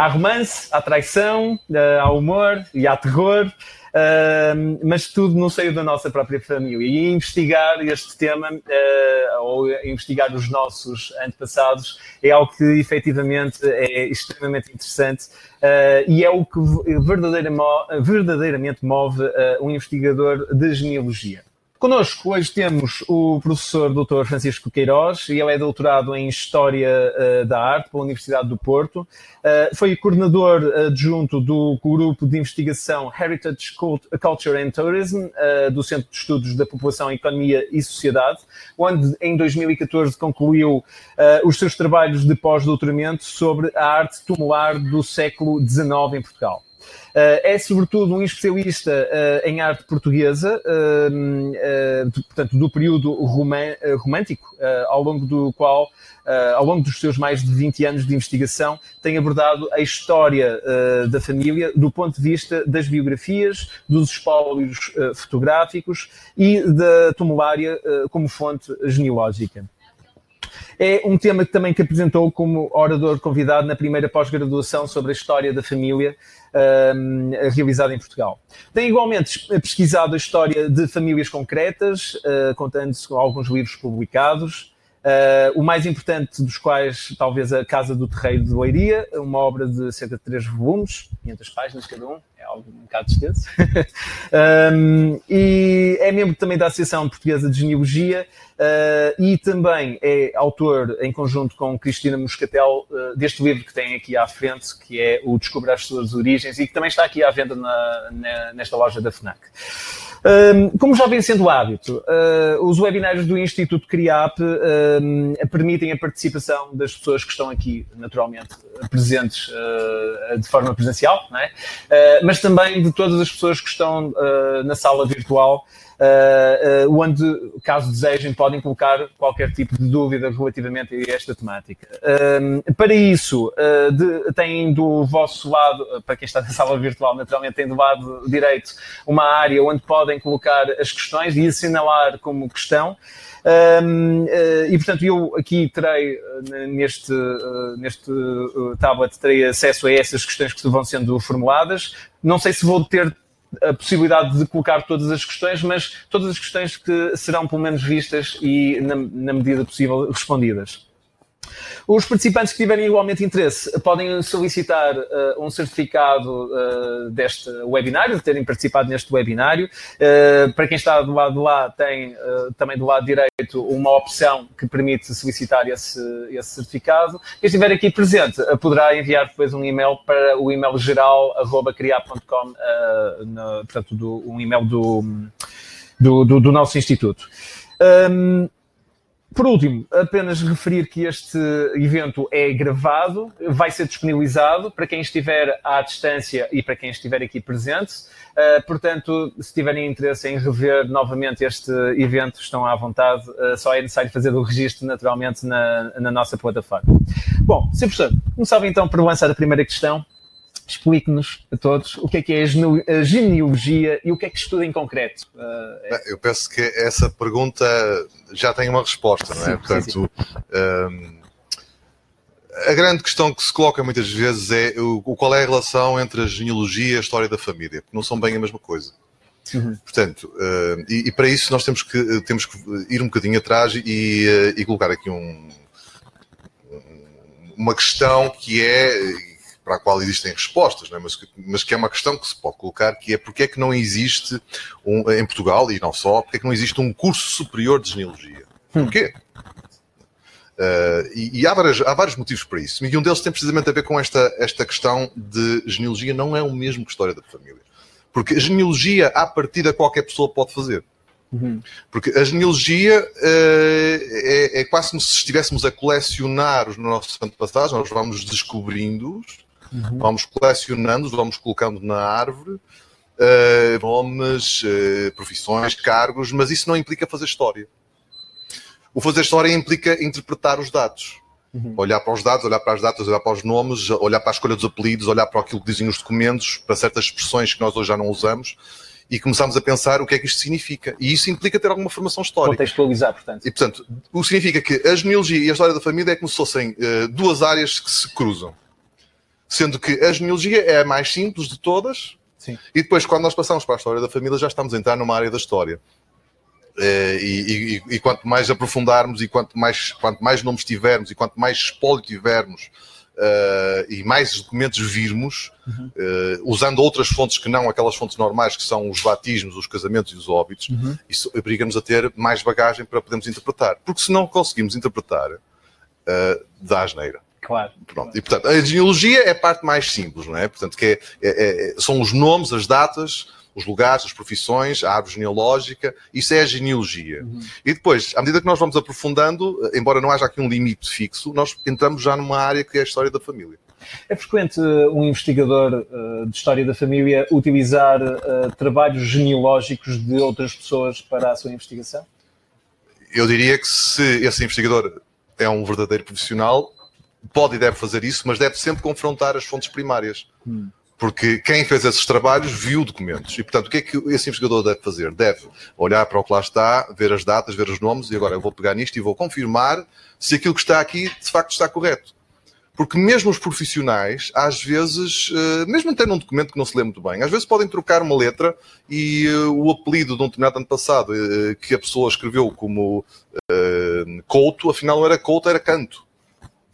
há romance, há traição, há humor e há terror. Uh, mas tudo no seio da nossa própria família. E investigar este tema, uh, ou investigar os nossos antepassados, é algo que efetivamente é extremamente interessante uh, e é o que verdadeiramente move um investigador de genealogia. Connosco hoje temos o professor Dr. Francisco Queiroz, e ele é doutorado em História uh, da Arte pela Universidade do Porto. Uh, foi coordenador adjunto do grupo de investigação Heritage Culture and Tourism, do Centro de Estudos da População, Economia e Sociedade, onde em 2014 concluiu os seus trabalhos de pós-doutoramento sobre a arte tumular do século XIX em Portugal. Uh, é sobretudo um especialista uh, em arte portuguesa, uh, portanto, do período romântico, ao longo do qual, ao longo dos seus mais de 20 anos de investigação, tem abordado a história da família do ponto de vista das biografias, dos espólios fotográficos e da tumulária como fonte genealógica. É um tema que também que apresentou como orador convidado na primeira pós-graduação sobre a história da família um, realizada em Portugal. Tem igualmente pesquisado a história de famílias concretas, uh, contando-se com alguns livros publicados, Uh, o mais importante dos quais, talvez, a Casa do Terreiro de Leiria, uma obra de cerca de três volumes, 500 páginas cada um, é algo um bocado extenso. um, e é membro também da Associação Portuguesa de Genealogia uh, e também é autor, em conjunto com Cristina Moscatel, uh, deste livro que tem aqui à frente, que é o Descobrir as Suas Origens e que também está aqui à venda na, na, nesta loja da FNAC. Como já vem sendo hábito, uh, os webinários do Instituto CRIAP permitem a participação das pessoas que estão aqui, naturalmente, presentes uh, de forma presencial, é? uh, mas também de todas as pessoas que estão na sala virtual onde, caso desejem, podem colocar qualquer tipo de dúvida relativamente a esta temática. Uh, para isso, de, têm do vosso lado, para quem está na sala virtual, naturalmente, tem do lado direito uma área onde podem colocar as questões e assinalar como questão. Um, e portanto, eu aqui terei neste, neste tablet terei acesso a essas questões que vão sendo formuladas. Não sei se vou ter a possibilidade de colocar todas as questões, mas todas as questões que serão pelo menos vistas e, na, na medida possível, respondidas. Os participantes que tiverem igualmente interesse podem solicitar uh, um certificado uh, deste webinário, de terem participado neste webinário. Uh, para quem está do lado de lá, tem também do lado direito uma opção que permite solicitar esse, esse certificado. Quem estiver aqui presente poderá enviar depois um e-mail para o e-mail geral criar.com, portanto, do, um e-mail do, do, do, do nosso instituto. Um, por último, apenas referir que este evento é gravado, vai ser disponibilizado para quem estiver à distância e para quem estiver aqui presente. Uh, portanto, se tiverem interesse em rever novamente este evento, estão à vontade. Uh, só é necessário fazer o registro naturalmente na, na nossa plataforma. Bom, Sr. Começava então por lançar a primeira questão. Explique-nos a todos o que é que é a genealogia e o que é que estuda em concreto. Uh, Eu penso que essa pergunta já tem uma resposta, não é? Sim, Portanto, sim, sim. Um, a grande questão que se coloca muitas vezes é o, qual é a relação entre a genealogia e a história da família, porque não são bem a mesma coisa. Uhum. Portanto, uh, e, e, para isso nós temos que, temos que ir um bocadinho atrás e, uh, e colocar aqui um, uma questão que é para a qual existem respostas, é? mas, mas, que é uma questão que se pode colocar, que é porque é que não existe, um, em Portugal, e não só, porque é que não existe um curso superior de genealogia? Hum. Porquê? Uh, e, e há, várias, há, vários motivos para isso. E um deles tem precisamente a ver com esta, esta questão de genealogia não é o mesmo que história da família. Porque a genealogia, à partida, qualquer pessoa pode fazer. Uhum. Porque a genealogia uh, é, é, quase como se estivéssemos a colecionar os nossos antepassados, nós vamos descobrindo-os Uhum. Vamos colecionando, vamos colocando na árvore uh, nomes, uh, profissões, cargos, mas isso não implica fazer história. O fazer história implica interpretar os dados. Uhum. Olhar para os dados, olhar para as datas, olhar para os nomes, olhar para a escolha dos apelidos, olhar para aquilo que dizem os documentos, para certas expressões que nós hoje já não usamos e começamos a pensar o que é que isto significa. E isso implica ter alguma formação histórica. Contextualizar, portanto. E, portanto, o que significa que a genealogia e a história da família é como se fossem uh, duas áreas que se cruzam Sendo que a genealogia é a mais simples de todas, Sim. e depois, quando nós passamos para a história da família, já estamos a entrar numa área da história. Eh, E, e- e quanto mais aprofundarmos e quanto mais, quanto mais nomes tivermos e quanto mais espólio tivermos eh, e mais documentos virmos, eh, usando outras fontes que não aquelas fontes normais que são os batismos, os casamentos e os óbitos, isso obriga-nos a ter mais bagagem para podermos interpretar. Porque se não conseguimos interpretar, eh, dá asneira. Claro. Pronto. E, portanto, a genealogia é a parte mais simples, não é? Portanto, que é- é- é- são os nomes, as datas, os lugares, as profissões, a árvore genealógica, isso é a genealogia. E depois, à medida que nós vamos aprofundando, embora não haja aqui um limite fixo, nós entramos já numa área que é a história da família. É frequente uh, um investigador uh, de história da família utilizar uh, trabalhos genealógicos de outras pessoas para a sua investigação? Eu diria que se esse investigador é um verdadeiro profissional, pode e deve fazer isso, mas deve sempre confrontar as fontes primárias. Porque quem fez esses trabalhos viu documentos. E, portanto, o que é que esse investigador deve fazer? Deve olhar para o que lá está, ver as datas, ver os nomes, e agora eu vou pegar nisto e vou confirmar se aquilo que está aqui de facto está correto. Porque mesmo os profissionais, às vezes, eh, mesmo tendo um documento que não se lê muito bem, às vezes podem trocar uma letra e eh, o apelido de um determinado ano passado eh, que a pessoa escreveu como Couto, afinal não era Couto, era Canto.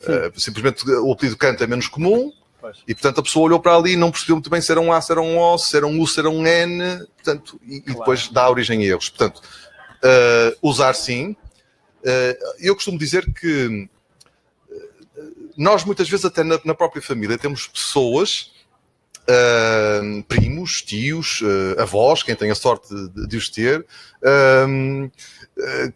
Eh, simplesmente o apelido Canto é menos comum Pois. e, portanto, a pessoa olhou para ali e não percebeu muito bem se era um A, se era um O, se era um U, se era um N, portanto, e, e Claro. depois dá origem a erros. Portanto, eh, usar sim. Eh, eu costumo dizer que nós muitas vezes até na, na própria família temos pessoas, ahm, primos, tios, ah, avós, quem tem a sorte de, de os ter, que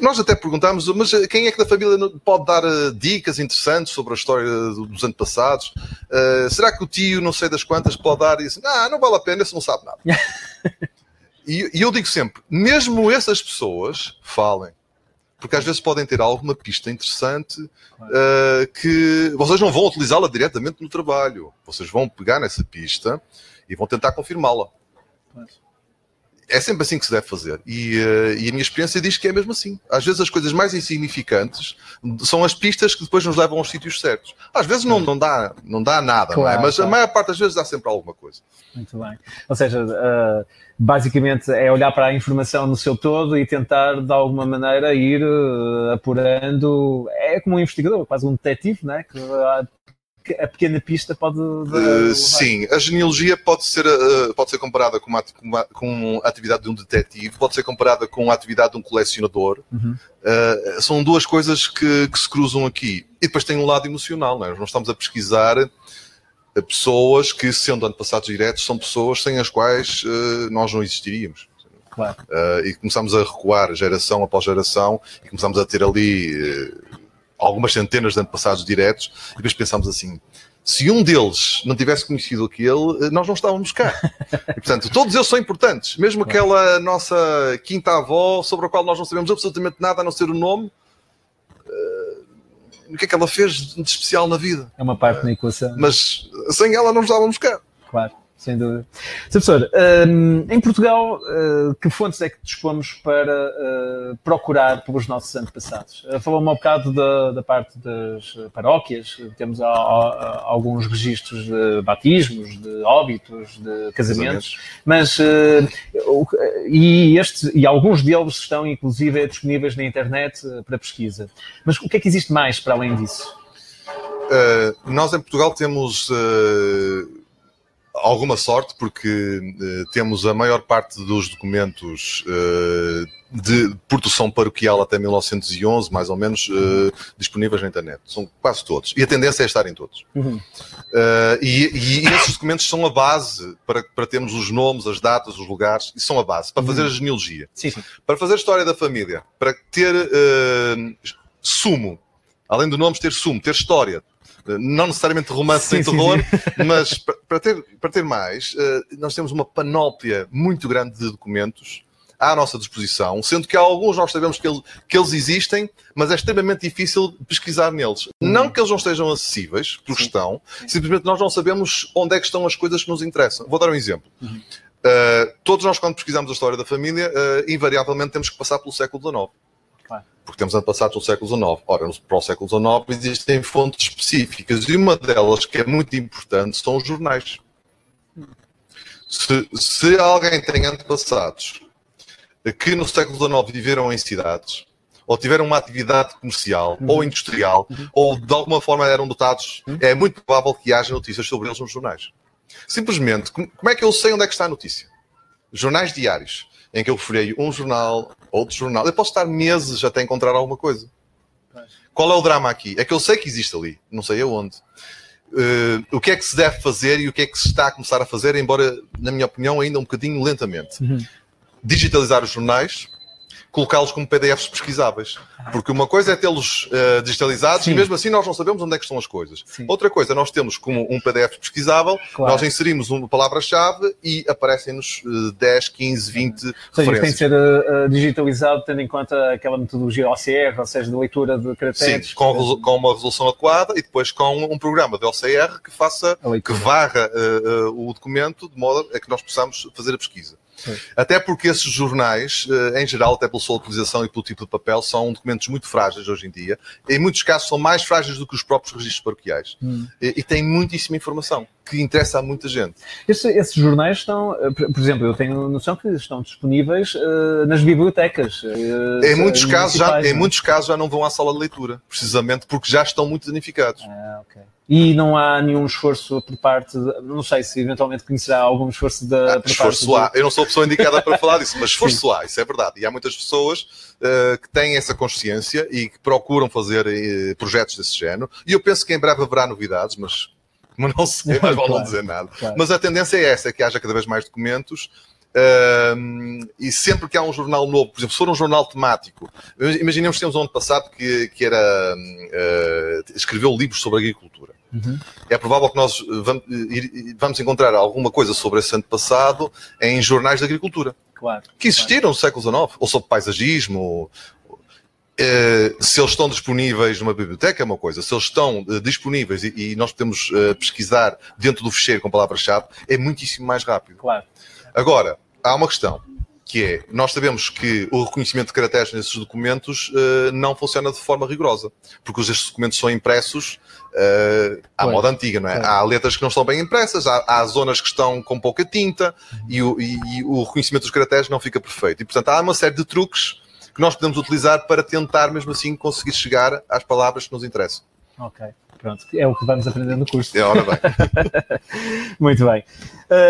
nós até perguntamos, mas quem é que da família pode dar ah, dicas interessantes sobre a história do- dos antepassados? Ah, será que o tio, não sei das quantas, pode dar isso? Ah, não vale a pena, esse não sabe nada. e, e eu digo sempre, mesmo essas pessoas falem. Porque às vezes podem ter alguma pista interessante uh, que vocês não vão utilizá-la diretamente no trabalho. Vocês vão pegar nessa pista e vão tentar confirmá-la. É sempre assim que se deve fazer. E, uh, e a minha experiência diz que é mesmo assim. Às vezes as coisas mais insignificantes são as pistas que depois nos levam aos sítios certos. Às vezes não, não, dá, não dá nada, não é? Claro, mas a claro. maior parte das vezes dá sempre alguma coisa. Muito bem. Ou seja, uh, basicamente é olhar para a informação no seu todo e tentar, de alguma maneira, ir uh, apurando. É como um investigador, quase um detetive, é? Uh, que a pequena pista pode. Uh, sim, a genealogia pode ser, uh, pode ser comparada com, uma, com uma- com a atividade de um detetive, pode ser comparada com a atividade de um colecionador. Uhum. Uh, são duas coisas que, que se cruzam aqui. E depois tem um lado emocional, não é? Nós estamos a pesquisar pessoas que, sendo antepassados diretos, são pessoas sem as quais nós não existiríamos. Claro. E começamos a recuar geração após geração e começamos a ter ali algumas centenas de antepassados diretos e depois pensamos assim se um deles não tivesse conhecido aquele, uh, nós não estávamos cá. E, portanto, todos eles são importantes. Mesmo aquela nossa quinta avó, sobre a qual nós não sabemos absolutamente nada a não ser o nome, uh, o que é que ela fez de especial na vida? É uma parte na equação. Mas sem ela não estávamos cá. Claro, sem dúvida. Sr. Professor, hum, em Portugal, uh, que fontes é que dispomos para uh, procurar pelos nossos antepassados? Uh, Falou-me um bocado da, da parte das paróquias, temos a- a- alguns registros de batismos, de óbitos, de casamentos, mas e, este, e alguns deles estão inclusive disponíveis na internet para pesquisa. Mas o que é que existe mais para além disso? Uh, nós em Portugal temos uh, alguma sorte porque uh, temos a maior parte dos documentos uh, de produção paroquial até 1911, mais ou menos, uh, disponíveis na internet. São quase todos. E a tendência é estarem todos. Uhum. Uh, e, e esses documentos são a base para, para termos os nomes, as datas, os lugares, e são a base para fazer a genealogia Sim, sim. para fazer a história da família, para ter sumo, além de nomes, ter sumo, ter história. Não necessariamente romance Sim, nem sim, terror, mas pa- para ter, para ter mais, eh, nós temos uma panóplia muito grande de documentos à nossa disposição, sendo que há alguns nós sabemos que, ele- que eles existem, mas é extremamente difícil pesquisar neles. Não que eles não estejam acessíveis, porque Sim. estão, simplesmente nós não sabemos onde é que estão as coisas que nos interessam. Vou dar um exemplo. Uh, todos nós, quando pesquisamos a história da família, uh, invariavelmente temos que passar pelo século XIX. Claro. Porque temos antepassados no século XIX. Ora, para o século XIX existem fontes específicas e uma delas que é muito importante são os jornais. Se, se alguém tem antepassados que no século XIX viveram em cidades, ou tiveram uma atividade comercial ou industrial, ou de alguma forma eram dotados, é muito provável que haja notícias sobre eles nos jornais. Simplesmente, com- como é que eu sei onde é que está a notícia? Jornais diários, em que eu folheio um jornal, outro jornal. Eu posso estar meses até encontrar alguma coisa. Qual é o drama aqui? É que eu sei que existe ali, não sei aonde. Eh, o que é que se deve fazer e o que é que se está a começar a fazer, embora, na minha opinião, ainda um bocadinho lentamente. Digitalizar os jornais, colocá-los como PDFs pesquisáveis. Porque uma coisa é tê-los eh, digitalizados Sim. e mesmo assim nós não sabemos onde é que estão as coisas. Sim. Outra coisa, nós temos como um PDF pesquisável, Claro. nós inserimos uma palavra-chave e aparecem-nos eh, 10, 15, 20 Ou seja, tem que referências. ser uh, uh, digitalizado tendo em conta aquela metodologia OCR, ou seja, de leitura de Sim, caracteres. com, resol- com uma resolução adequada e depois com um programa de OCR que faça, que varra eh, o documento de modo a que nós possamos fazer a pesquisa. Sim. Até porque esses jornais, eh, em geral, até pela sua utilização e pelo tipo de papel, são documentos muito frágeis hoje em dia. Em muitos casos são mais frágeis do que os próprios registros paroquiais. Hum. E, e têm muitíssima informação que interessa a muita gente. Estes, esses jornais estão, uh, por exemplo, eu tenho noção que estão disponíveis uh, nas bibliotecas. uh, Em muitos, casos já, municipais, em não é? muitos casos já não vão à sala de leitura, precisamente porque já estão muito danificados. Ah, ok. E não há nenhum esforço por parte, de, não sei se eventualmente conhecerá algum esforço da Ah, esforço parte há. Eu não sou a pessoa indicada para falar disso, mas esforço há, isso é verdade. E há muitas pessoas eh, que têm essa consciência e que procuram fazer eh, projetos desse género. E eu penso que em breve haverá novidades, mas, mas não sei, mais vale não Claro, dizer nada. claro. Mas a tendência é essa, é que haja cada vez mais documentos. Ahm, e sempre que há um jornal novo, por exemplo, se for um jornal temático, imaginemos que temos um ano passado que, que era eh, escreveu livros sobre agricultura. Uhum. É provável que nós eh, vam- ir- vamos encontrar alguma coisa sobre esse ano passado em jornais de agricultura, Claro. que existiram no século XIX, ou sobre paisagismo. ou- eh, se eles estão disponíveis numa biblioteca é uma coisa, se eles estão eh, disponíveis e, e nós podemos eh, pesquisar dentro do fecheiro com palavra-chave, é muitíssimo mais rápido. Claro. Agora, há uma questão, que é, nós sabemos que o reconhecimento de caracteres nesses documentos eh, não funciona de forma rigorosa, porque estes documentos são impressos eh, à Pois, moda antiga, não é? pois. Há letras que não estão bem impressas, há, há zonas que estão com pouca tinta e o, e- e o reconhecimento dos caracteres não fica perfeito. E, portanto, há uma série de truques que nós podemos utilizar para tentar, mesmo assim, conseguir chegar às palavras que nos interessam. Ok. Pronto. É o que vamos aprender no curso. É, ora bem. Muito bem.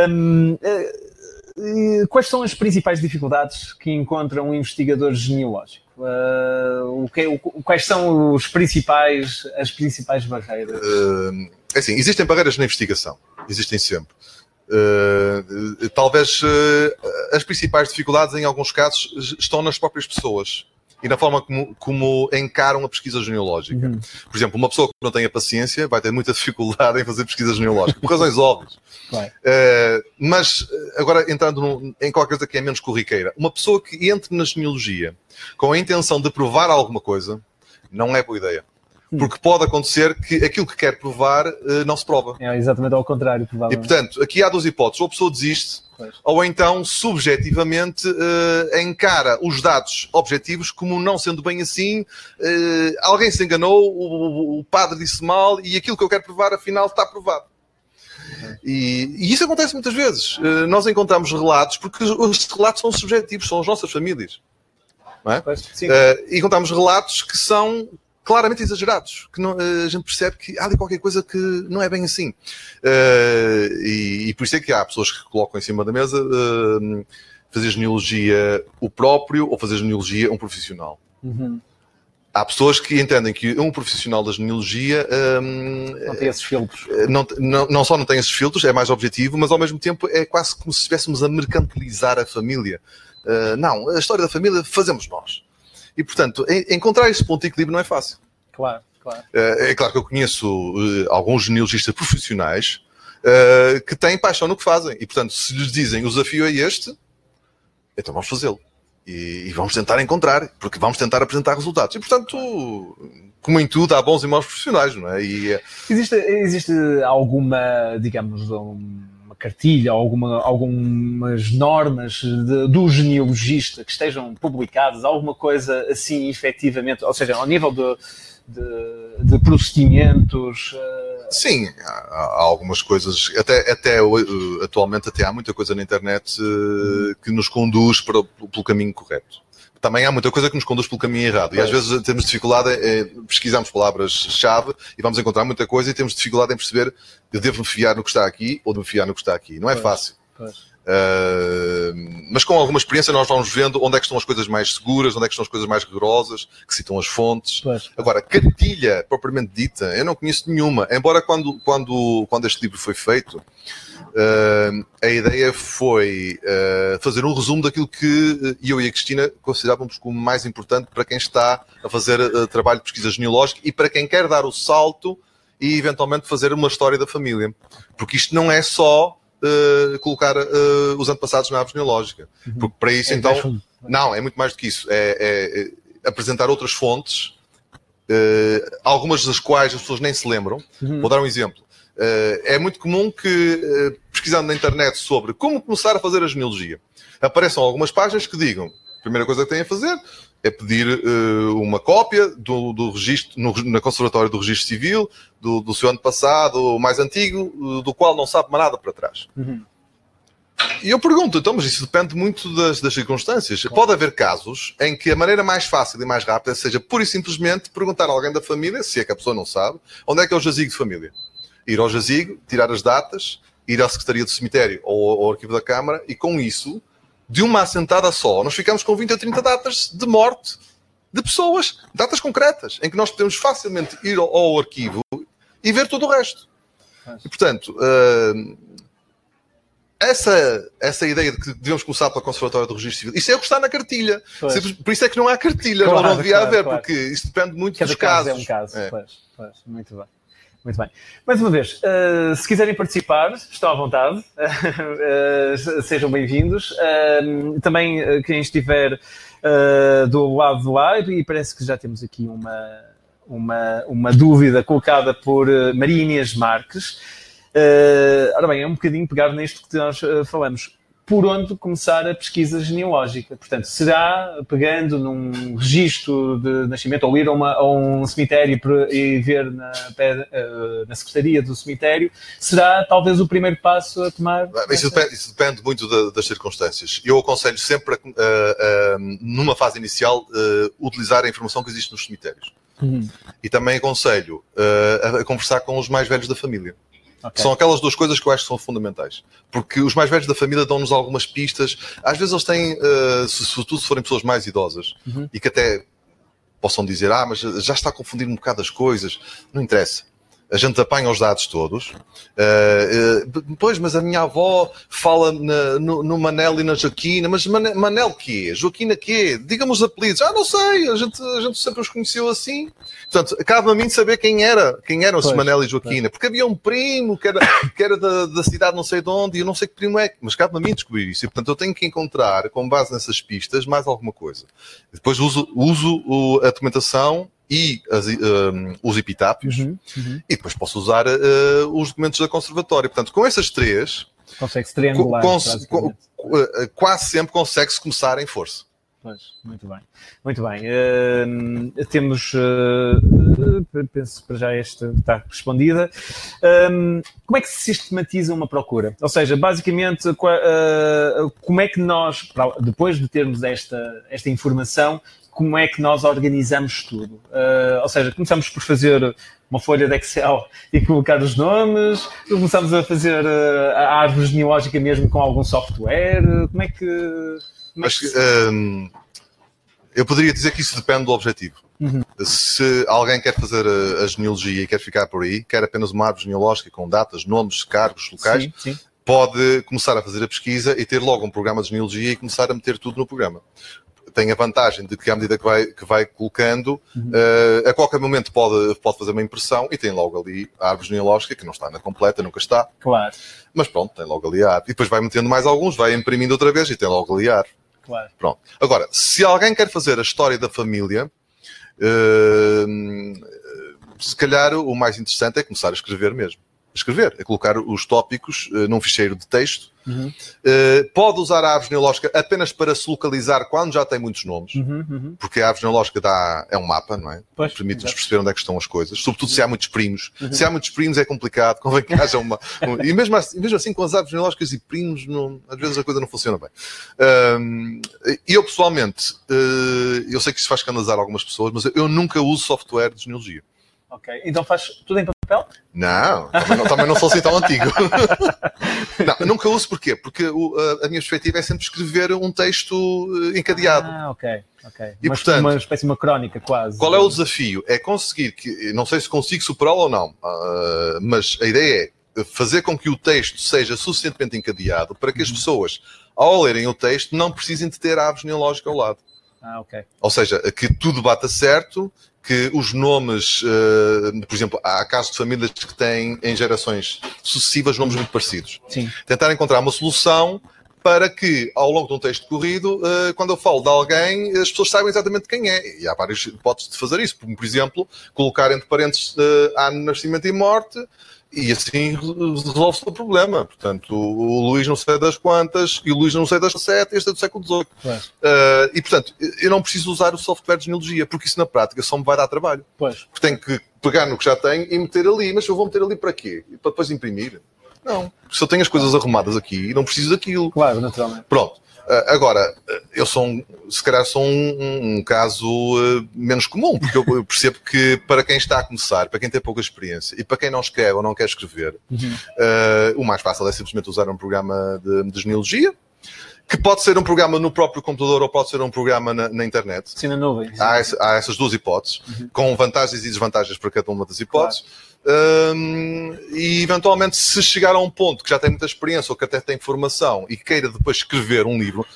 Hum, eh, eh, quais são as principais dificuldades que encontra um investigador genealógico? Eh, o que- o- quais são os principais, as principais barreiras? Uh, é assim, existem barreiras na investigação, existem sempre. Uh, talvez uh, as principais dificuldades, em alguns casos, estão nas próprias pessoas e na forma como, como encaram a pesquisa genealógica. Uhum. Por exemplo, uma pessoa que não tenha paciência vai ter muita dificuldade em fazer pesquisa genealógica, por razões óbvias. Uh, mas, uh, agora entrando num- em qualquer coisa que é menos corriqueira, uma pessoa que entre na genealogia com a intenção de provar alguma coisa, não é boa ideia. Porque pode acontecer que aquilo que quer provar uh, não se prova. É exatamente ao contrário, E, provavelmente. portanto, aqui há duas hipóteses. Ou a pessoa desiste, Pois. ou então, subjetivamente, eh, encara os dados objetivos como não sendo bem assim. eh, alguém se enganou, o, padre disse mal e aquilo que eu quero provar, afinal, está provado. E, e isso acontece muitas vezes. Eh, nós encontramos relatos, porque os relatos são subjetivos, são as nossas famílias. Sim. Eh, e encontramos relatos que são claramente exagerados, que não- eh, a gente percebe que há ali qualquer coisa que não é bem assim. Eh, e, e por isso é que há pessoas que colocam em cima da mesa eh, fazer genealogia o próprio ou fazer genealogia um profissional. Uhum. Há pessoas que entendem que um profissional da genealogia hum, Não tem esses filtros. não, não, não só não tem esses filtros, é mais objetivo, mas ao mesmo tempo é quase como se estivéssemos a mercantilizar a família. Uh, não, a história da família fazemos nós. E, portanto, en- encontrar esse ponto de equilíbrio não é fácil. Claro, claro. Uh, é claro que eu conheço uh, alguns genealogistas profissionais uh, que têm paixão no que fazem. E, portanto, se lhes dizem o desafio é este, então vamos fazê-lo. E, e vamos tentar encontrar, porque vamos tentar apresentar resultados. E, portanto, como em tudo, há bons e maus profissionais, não é? E, uh, Existe, existe alguma, digamos, uma cartilha, alguma, algumas normas de, do genealogista que estejam publicadas, alguma coisa assim efetivamente, ou seja, ao nível de, de, de procedimentos. Uh... Sim, há, há, algumas coisas, até, até atualmente até há muita coisa na internet uh, que nos conduz para, pelo caminho correto também há muita coisa que nos conduz pelo caminho errado. E às vezes temos dificuldade em pesquisarmos palavras-chave e vamos encontrar muita coisa e temos dificuldade em perceber eu devo me fiar no que está aqui ou devo me fiar no que está aqui. Não é pois, fácil. Pois. Uh, mas com alguma experiência nós vamos vendo onde é que estão as coisas mais seguras, onde é que estão as coisas mais rigorosas, que citam as fontes. Pois. Agora, cartilha propriamente dita, eu não conheço nenhuma. Embora quando, quando, quando este livro foi feito, Uh, a ideia foi uh, fazer um resumo daquilo que eu e a Cristina considerávamos como mais importante para quem está a fazer uh, trabalho de pesquisa genealógica e para quem quer dar o salto e eventualmente fazer uma história da família. Porque isto não é só colocar os antepassados na árvore genealógica. Uhum. Porque para isso, é então. Não, é muito mais do que isso. É, é, é apresentar outras fontes, algumas das quais as pessoas nem se lembram. Uhum. Vou dar um exemplo. Uh, é muito comum que, uh, pesquisando na internet sobre como começar a fazer a genealogia, apareçam algumas páginas que digam a primeira coisa que têm a fazer é pedir uh, uma cópia do, do registro, no, na Conservatória do Registro Civil, do, do seu ano passado, o mais antigo, do qual não sabe mais nada para trás. Uhum. E eu pergunto, então, mas isso depende muito das, das circunstâncias. Claro. Pode haver casos em que a maneira mais fácil e mais rápida seja pura e simplesmente perguntar a alguém da família, se é que a pessoa não sabe, onde é que é o jazigo de família ir ao jazigo, tirar as datas, ir à Secretaria do Cemitério ou ao Arquivo da Câmara e com isso, de uma assentada só, nós ficamos com 20 a 30 datas de morte de pessoas, datas concretas, em que nós podemos facilmente ir ao, ao arquivo e ver todo o resto. E, portanto, uh, essa, essa ideia de que devemos começar pela Conservatória do Registro Civil, isso é o que está na cartilha. Pois. Por isso é que não há cartilha, claro, não devia claro, haver, claro. porque isso depende muito Cada dos casos. casos. É um caso, é. Pois, pois, muito bem. Muito bem. Mais uma vez, uh, se quiserem participar, estão à vontade, uh, sejam bem-vindos. Uh, também quem estiver do lado do ar, e parece que já temos aqui uma, uma, uma dúvida colocada por Maria Inês Marques. ora bem, é um bocadinho pegar nisto que nós falamos por onde começar a pesquisa genealógica. Portanto, será pegando num registro de nascimento ou ir a, uma, a um cemitério e ver na, eh, na secretaria do cemitério, será talvez o primeiro passo a tomar? Isso, depende, isso depende, muito das circunstâncias. Eu aconselho sempre, uh, uh, numa fase inicial, uh, utilizar a informação que existe nos cemitérios. Uhum. E também aconselho a conversar com os mais velhos da família. Okay. São aquelas duas coisas que eu acho que são fundamentais. Porque os mais velhos da família dão-nos algumas pistas. Às vezes eles têm, uh, se, sobretudo se forem pessoas mais idosas, uhum. e que até possam dizer, ah, mas já está a confundir um bocado as coisas. Não interessa a gente apanha os dados todos. Uh, uh, pois, mas a minha avó fala na, no, no, Manel e na Joaquina, mas Manel, Manel quê? Joaquina quê? Diga-me os apelidos. Ah, não sei, a gente, a gente sempre os conheceu assim. Portanto, cabe a mim saber quem era, quem eram os Manel e Joaquina, porque havia um primo que era, que era da, da, cidade não sei de onde, e eu não sei que primo é, mas cabe a mim descobrir isso. E, portanto, eu tenho que encontrar, com base nessas pistas, mais alguma coisa. Depois uso, uso a documentação e as, um, os epitáfios, uhum, uhum. e depois posso usar uh, os documentos da conservatória. Portanto, com essas três, consegue-se triangular. Cons uh, quase sempre consegue-se começar em força. Pois, muito bem. Muito bem. Uh, temos, uh, penso para já esta está respondida. Um, como é que se sistematiza uma procura? Ou seja, basicamente, uh, como é que nós, depois de termos esta, esta informação, como é que nós organizamos tudo. Uh, ou seja, começamos por fazer uma folha de Excel e colocar os nomes, começamos a fazer uh, a árvore genealógica mesmo com algum software. Como é que. Como é que um, eu poderia dizer que isso depende do objetivo. Uhum. Se alguém quer fazer a, a, genealogia e quer ficar por aí, quer apenas uma árvore genealógica com datas, nomes, cargos, locais, sim, sim pode começar a fazer a pesquisa e ter logo um programa de genealogia e começar a meter tudo no programa tem a vantagem de que à medida que vai, que vai colocando, uhum. uh, a qualquer momento pode, pode fazer uma impressão e tem logo ali a árvore genealógica, que não está na completa, nunca está. Claro. Mas pronto, tem logo ali a árvore. E depois vai metendo mais alguns, vai imprimindo outra vez e tem logo ali a árvore. Claro. Pronto. Agora, se alguém quer fazer a história da família, uh, se calhar o mais interessante é começar a escrever mesmo. Escrever, é colocar os tópicos uh, num ficheiro de texto. Uhum. Uh, pode usar a árvore genealógica apenas para se localizar quando já tem muitos nomes, Uhum, uhum. porque a árvore genealógica dá, é um mapa, não é? Permite-nos perceber onde é que estão as coisas, sobretudo se há muitos primos. Uhum. Se há muitos primos é complicado, convém que haja uma. um- e mesmo assim, mesmo assim, com as árvores genealógicas e primos, não- às vezes a coisa não funciona bem. E eu, pessoalmente, eh, eu sei que isso faz escandalizar algumas pessoas, mas eu nunca uso software de genealogia. Ok. Então faz tudo em? Não, também não, também não sou assim tão antigo. não, nunca uso porquê? Porque o- a, a minha perspectiva é sempre escrever um texto eh, encadeado. Ah, ok. ok. E, uma, portanto, uma espécie de uma crónica, quase. Qual é o desafio? É conseguir que, não sei se consigo superá-lo ou não, ah, mas a ideia é fazer com que o texto seja suficientemente encadeado para que as pessoas, ao lerem o texto, não precisem de ter a árvore genealógica ao lado. Ah, ok. Ou seja, que tudo bata certo, que os nomes, eh, por exemplo, há casos de famílias que têm em gerações sucessivas nomes muito parecidos. Sim. Tentar encontrar uma solução para que, ao longo de um texto corrido, eh, quando eu falo de alguém, as pessoas saibam exatamente quem é. E há várias hipóteses de fazer isso. Por, exemplo, colocar entre parênteses eh, ano, nascimento e morte, e assim re- resolve-se o problema. Portanto, o, Luís não sei das quantas, e o Luís não sei das sete, este é do século XVIII. Uh, e, portanto, eu não preciso usar o software de genealogia, porque isso na prática só me vai dar trabalho. Pois. Porque tenho que pegar no que já tenho e meter ali. Mas eu vou meter ali para quê? Para depois imprimir? Não. Se eu tenho as coisas arrumadas aqui, não preciso daquilo. Claro, naturalmente. Pronto. Uh, agora, eu sou um, se calhar sou um, um- um caso uh, menos comum, porque eu, eu percebo que para quem está a começar, para quem tem pouca experiência e para quem não escreve ou não quer escrever, Uhum. Uh, o mais fácil é simplesmente usar um programa de, de genealogia, que pode ser um programa no próprio computador ou pode ser um programa na, na internet. Sim, na nuvem. Há, há essas duas hipóteses, com vantagens e desvantagens para cada uma das hipóteses. Um, e eventualmente, se chegar a um ponto que já tem muita experiência ou que até tem formação e queira depois escrever um livro,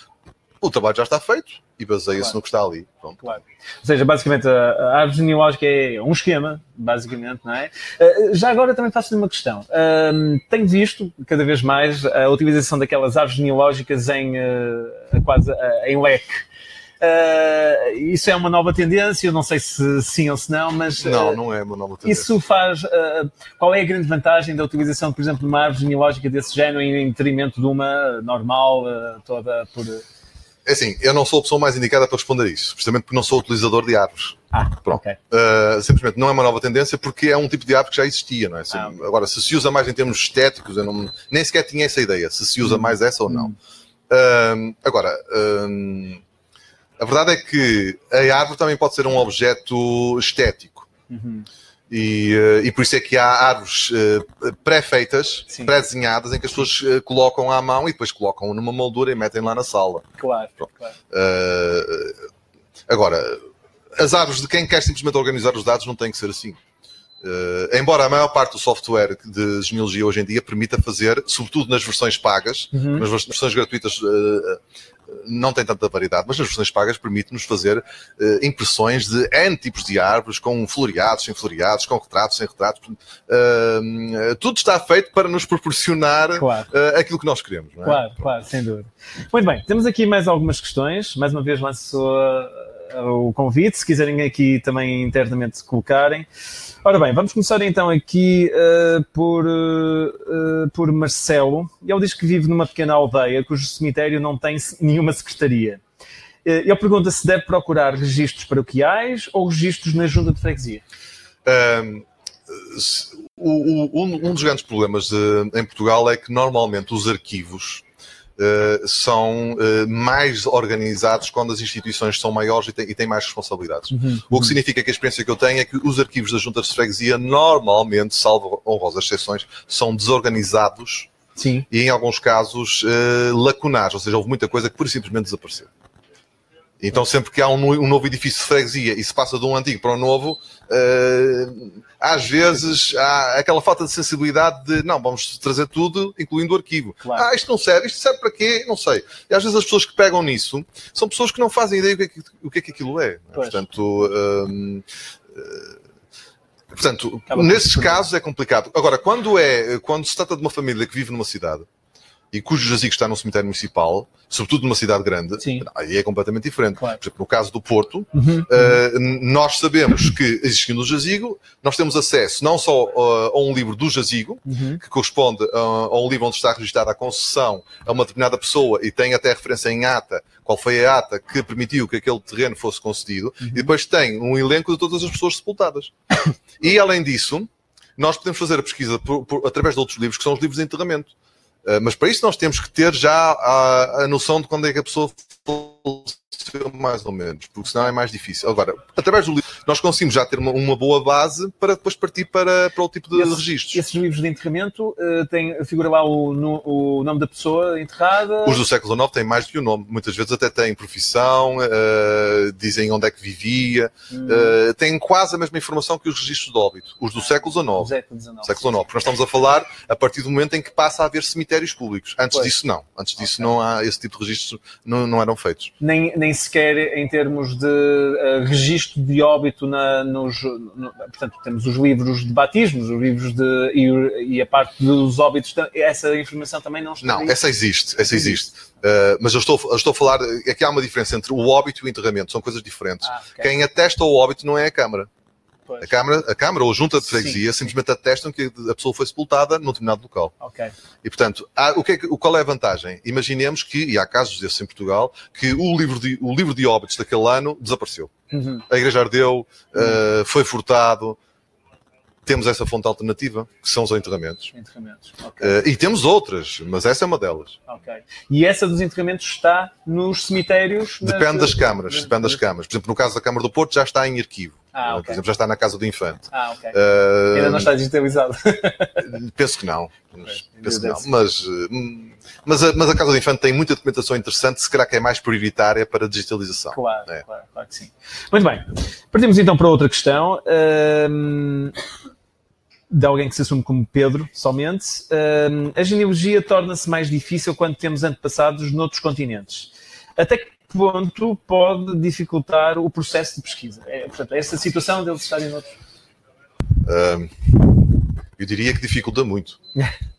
o trabalho já está feito e baseia-se Claro. no que está ali. Pronto. Claro. Ou seja, basicamente, a, árvore genealógica é um esquema, basicamente, não é? Uh, já agora também faço-lhe uma questão. Um, tenho visto cada vez mais a utilização daquelas árvores genealógicas em, uh, quase em leque. Uh, isso é uma nova tendência, eu não sei se sim ou se não, mas uh, Não, não é uma nova tendência. isso faz. uh, qual é a grande vantagem da utilização, por exemplo, de uma árvore genealógica desse género em detrimento de uma normal, toda por. É assim, eu não sou a pessoa mais indicada para responder isso, precisamente porque não sou utilizador de árvores. Ah, Pronto. ok. Uh, simplesmente não é uma nova tendência porque é um tipo de árvore que já existia, não é? Se- Ah. Agora, se se usa mais em termos estéticos, eu não, nem sequer tinha essa ideia, se se usa mais essa ou não. Um, agora, um, a verdade é que a árvore também pode ser um objeto estético. Uhum. E, uh, e por isso é que há árvores uh, pré-feitas, pré-desenhadas, em que as pessoas uh, colocam à mão e depois colocam numa moldura e metem lá na sala. Claro, claro. Uh, agora, as árvores de quem quer simplesmente organizar os dados não tem que ser assim. Uh, embora a maior parte do software de genealogia hoje em dia permita fazer, sobretudo nas versões pagas, Uhum. nas vers- versões gratuitas uh, não tem tanta variedade, mas nas versões pagas permite-nos fazer uh, impressões de N tipos de árvores, com floreados, sem floreados, com retratos, sem retratos. Uh, tudo está feito para nos proporcionar Claro. uh, aquilo que nós queremos. É? Claro, claro, sem dúvida. Muito bem, temos aqui mais algumas questões. Mais uma vez lanço uh, o convite, se quiserem aqui também internamente colocarem. Ora bem, vamos começar então aqui uh, por, uh, por Marcelo. Ele diz que vive numa pequena aldeia cujo cemitério não tem se- nenhuma secretaria. Uh, Ele pergunta se deve procurar registros paroquiais ou registros na junta de freguesia. Um, se- o- o- um, um dos grandes problemas eh, em Portugal é que normalmente os arquivos eh, são eh, mais organizados quando as instituições são maiores e têm, e têm mais responsabilidades. O que significa que a experiência que eu tenho é que os arquivos das juntas de freguesia normalmente, salvo honrosas exceções, são desorganizados Sim. e em alguns casos eh, lacunares, ou seja, houve muita coisa que por simplesmente desapareceu. Então, sempre que há um, um novo edifício de freguesia e se passa de um antigo para um novo, eh, às vezes há aquela falta de sensibilidade de não, vamos trazer tudo, incluindo o arquivo. Claro. Ah, isto não serve, isto serve para quê? Não sei. E às vezes as pessoas que pegam nisso são pessoas que não fazem ideia o que é que, o que, é que aquilo é. Pois. Portanto, hum, eh, portanto Acaba nesses casos é complicado. Agora, quando, é, quando se trata de uma família que vive numa cidade e cujo jazigo está num cemitério municipal, sobretudo numa cidade grande, Sim. aí é completamente diferente. Claro. Por exemplo, no caso do Porto, Uhum. Uh, nós sabemos que, existindo o jazigo, nós temos acesso não só uh, a um livro do jazigo, Uhum. que corresponde uh, a um livro onde está registrada a concessão a uma determinada pessoa e tem até referência em ata, qual foi a ata que permitiu que aquele terreno fosse concedido, Uhum. e depois tem um elenco de todas as pessoas sepultadas. e, além disso, nós podemos fazer a pesquisa por- por- através de outros livros, que são os livros de enterramento. Uh, mas para isso nós temos que ter já a, a noção de quando é que a pessoa faleceu, mais ou menos, porque senão é mais difícil. Agora, através do livro, nós conseguimos já ter uma, uma boa base para depois partir para, para o tipo de Esse- registros. Esses livros de enterramento eh, tem, figura lá o, no- o nome da pessoa enterrada. Os do século XIX têm mais do que o nome. Muitas vezes até têm profissão, eh, dizem onde é que vivia, Hum, eh, têm quase a mesma informação que os registros de óbito. Os do século XIX. século XIX. Século XIX, porque nós estamos a falar a partir do momento em que passa a haver cemitérios públicos. Antes Pois. disso, não. Antes disso, Ok. não há esse tipo de registros, não, não eram feitos. Nem, nem sequer em termos de eh, registro de óbito na, nos. no- portanto, temos os livros de batismos, os livros de. e, e a parte dos óbitos, essa informação também não está. Não, aí? essa existe, essa existe. Uh, mas eu estou, eu estou a falar, é que há uma diferença entre o óbito e o enterramento, são coisas diferentes. Ah, ok. Quem atesta o óbito não é a Câmara. Pois. A Câmara, a Câmara ou a Junta de Sim, Freguesia sim. simplesmente atestam que a pessoa foi sepultada num determinado local. Ok. E, portanto, há- o que é qual é a vantagem? Imaginemos que, e há casos desses em Portugal, que o livro de, o livro de óbitos daquele ano desapareceu. Uhum. A igreja ardeu, uh, foi furtado. Temos essa fonte alternativa, que são os enterramentos. Enterramentos. Ok. Uh, e temos outras, mas essa é uma delas. ok. E essa dos enterramentos está nos cemitérios? nas- Depende das câmaras, nas- depende das câmaras. Por exemplo, no caso da Câmara do Porto já está em arquivo. Ah, Uh, ok. Por exemplo, já está na Casa do Infante. Ah, ok. Uh, Ainda não está digitalizado. Penso que não. Mas- Pois, Penso que não. Mas, hum, mas, a, mas a Casa do Infante tem muita documentação interessante, se calhar que é mais prioritária para a digitalização. Claro, É. claro, claro que sim. Muito bem. Partimos então para outra questão. Ahm, de alguém que se assume como Pedro, somente. Ahm, a genealogia torna-se mais difícil quando temos antepassados noutros continentes. Até que ponto pode dificultar o processo de pesquisa? É, portanto, essa situação deles estarem noutros. Um, eu diria que dificulta muito.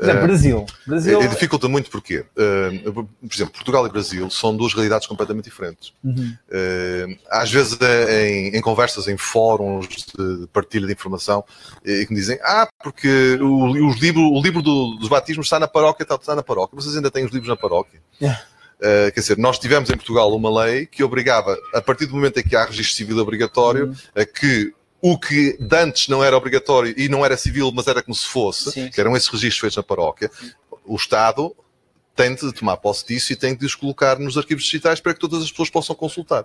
Exemplo, Brasil. Brasil. É, é dificulta muito porque, uh, por exemplo, Portugal e Brasil são duas realidades completamente diferentes. Uhum. Uh, às vezes é em, em conversas, em fóruns de partilha de informação, eh, que me dizem, ah, porque o, os livro, o livro do- dos batismos está na paróquia, está, está na paróquia. Vocês ainda têm os livros na paróquia? Yeah. Uh, quer dizer, nós tivemos em Portugal uma lei que obrigava, a partir do momento em que há registro civil obrigatório, a que o que antes não era obrigatório e não era civil, mas era como se fosse, Sim. que eram esses registros feitos na paróquia, o Estado tem de tomar posse disso e tem de os colocar nos arquivos digitais para que todas as pessoas possam consultar.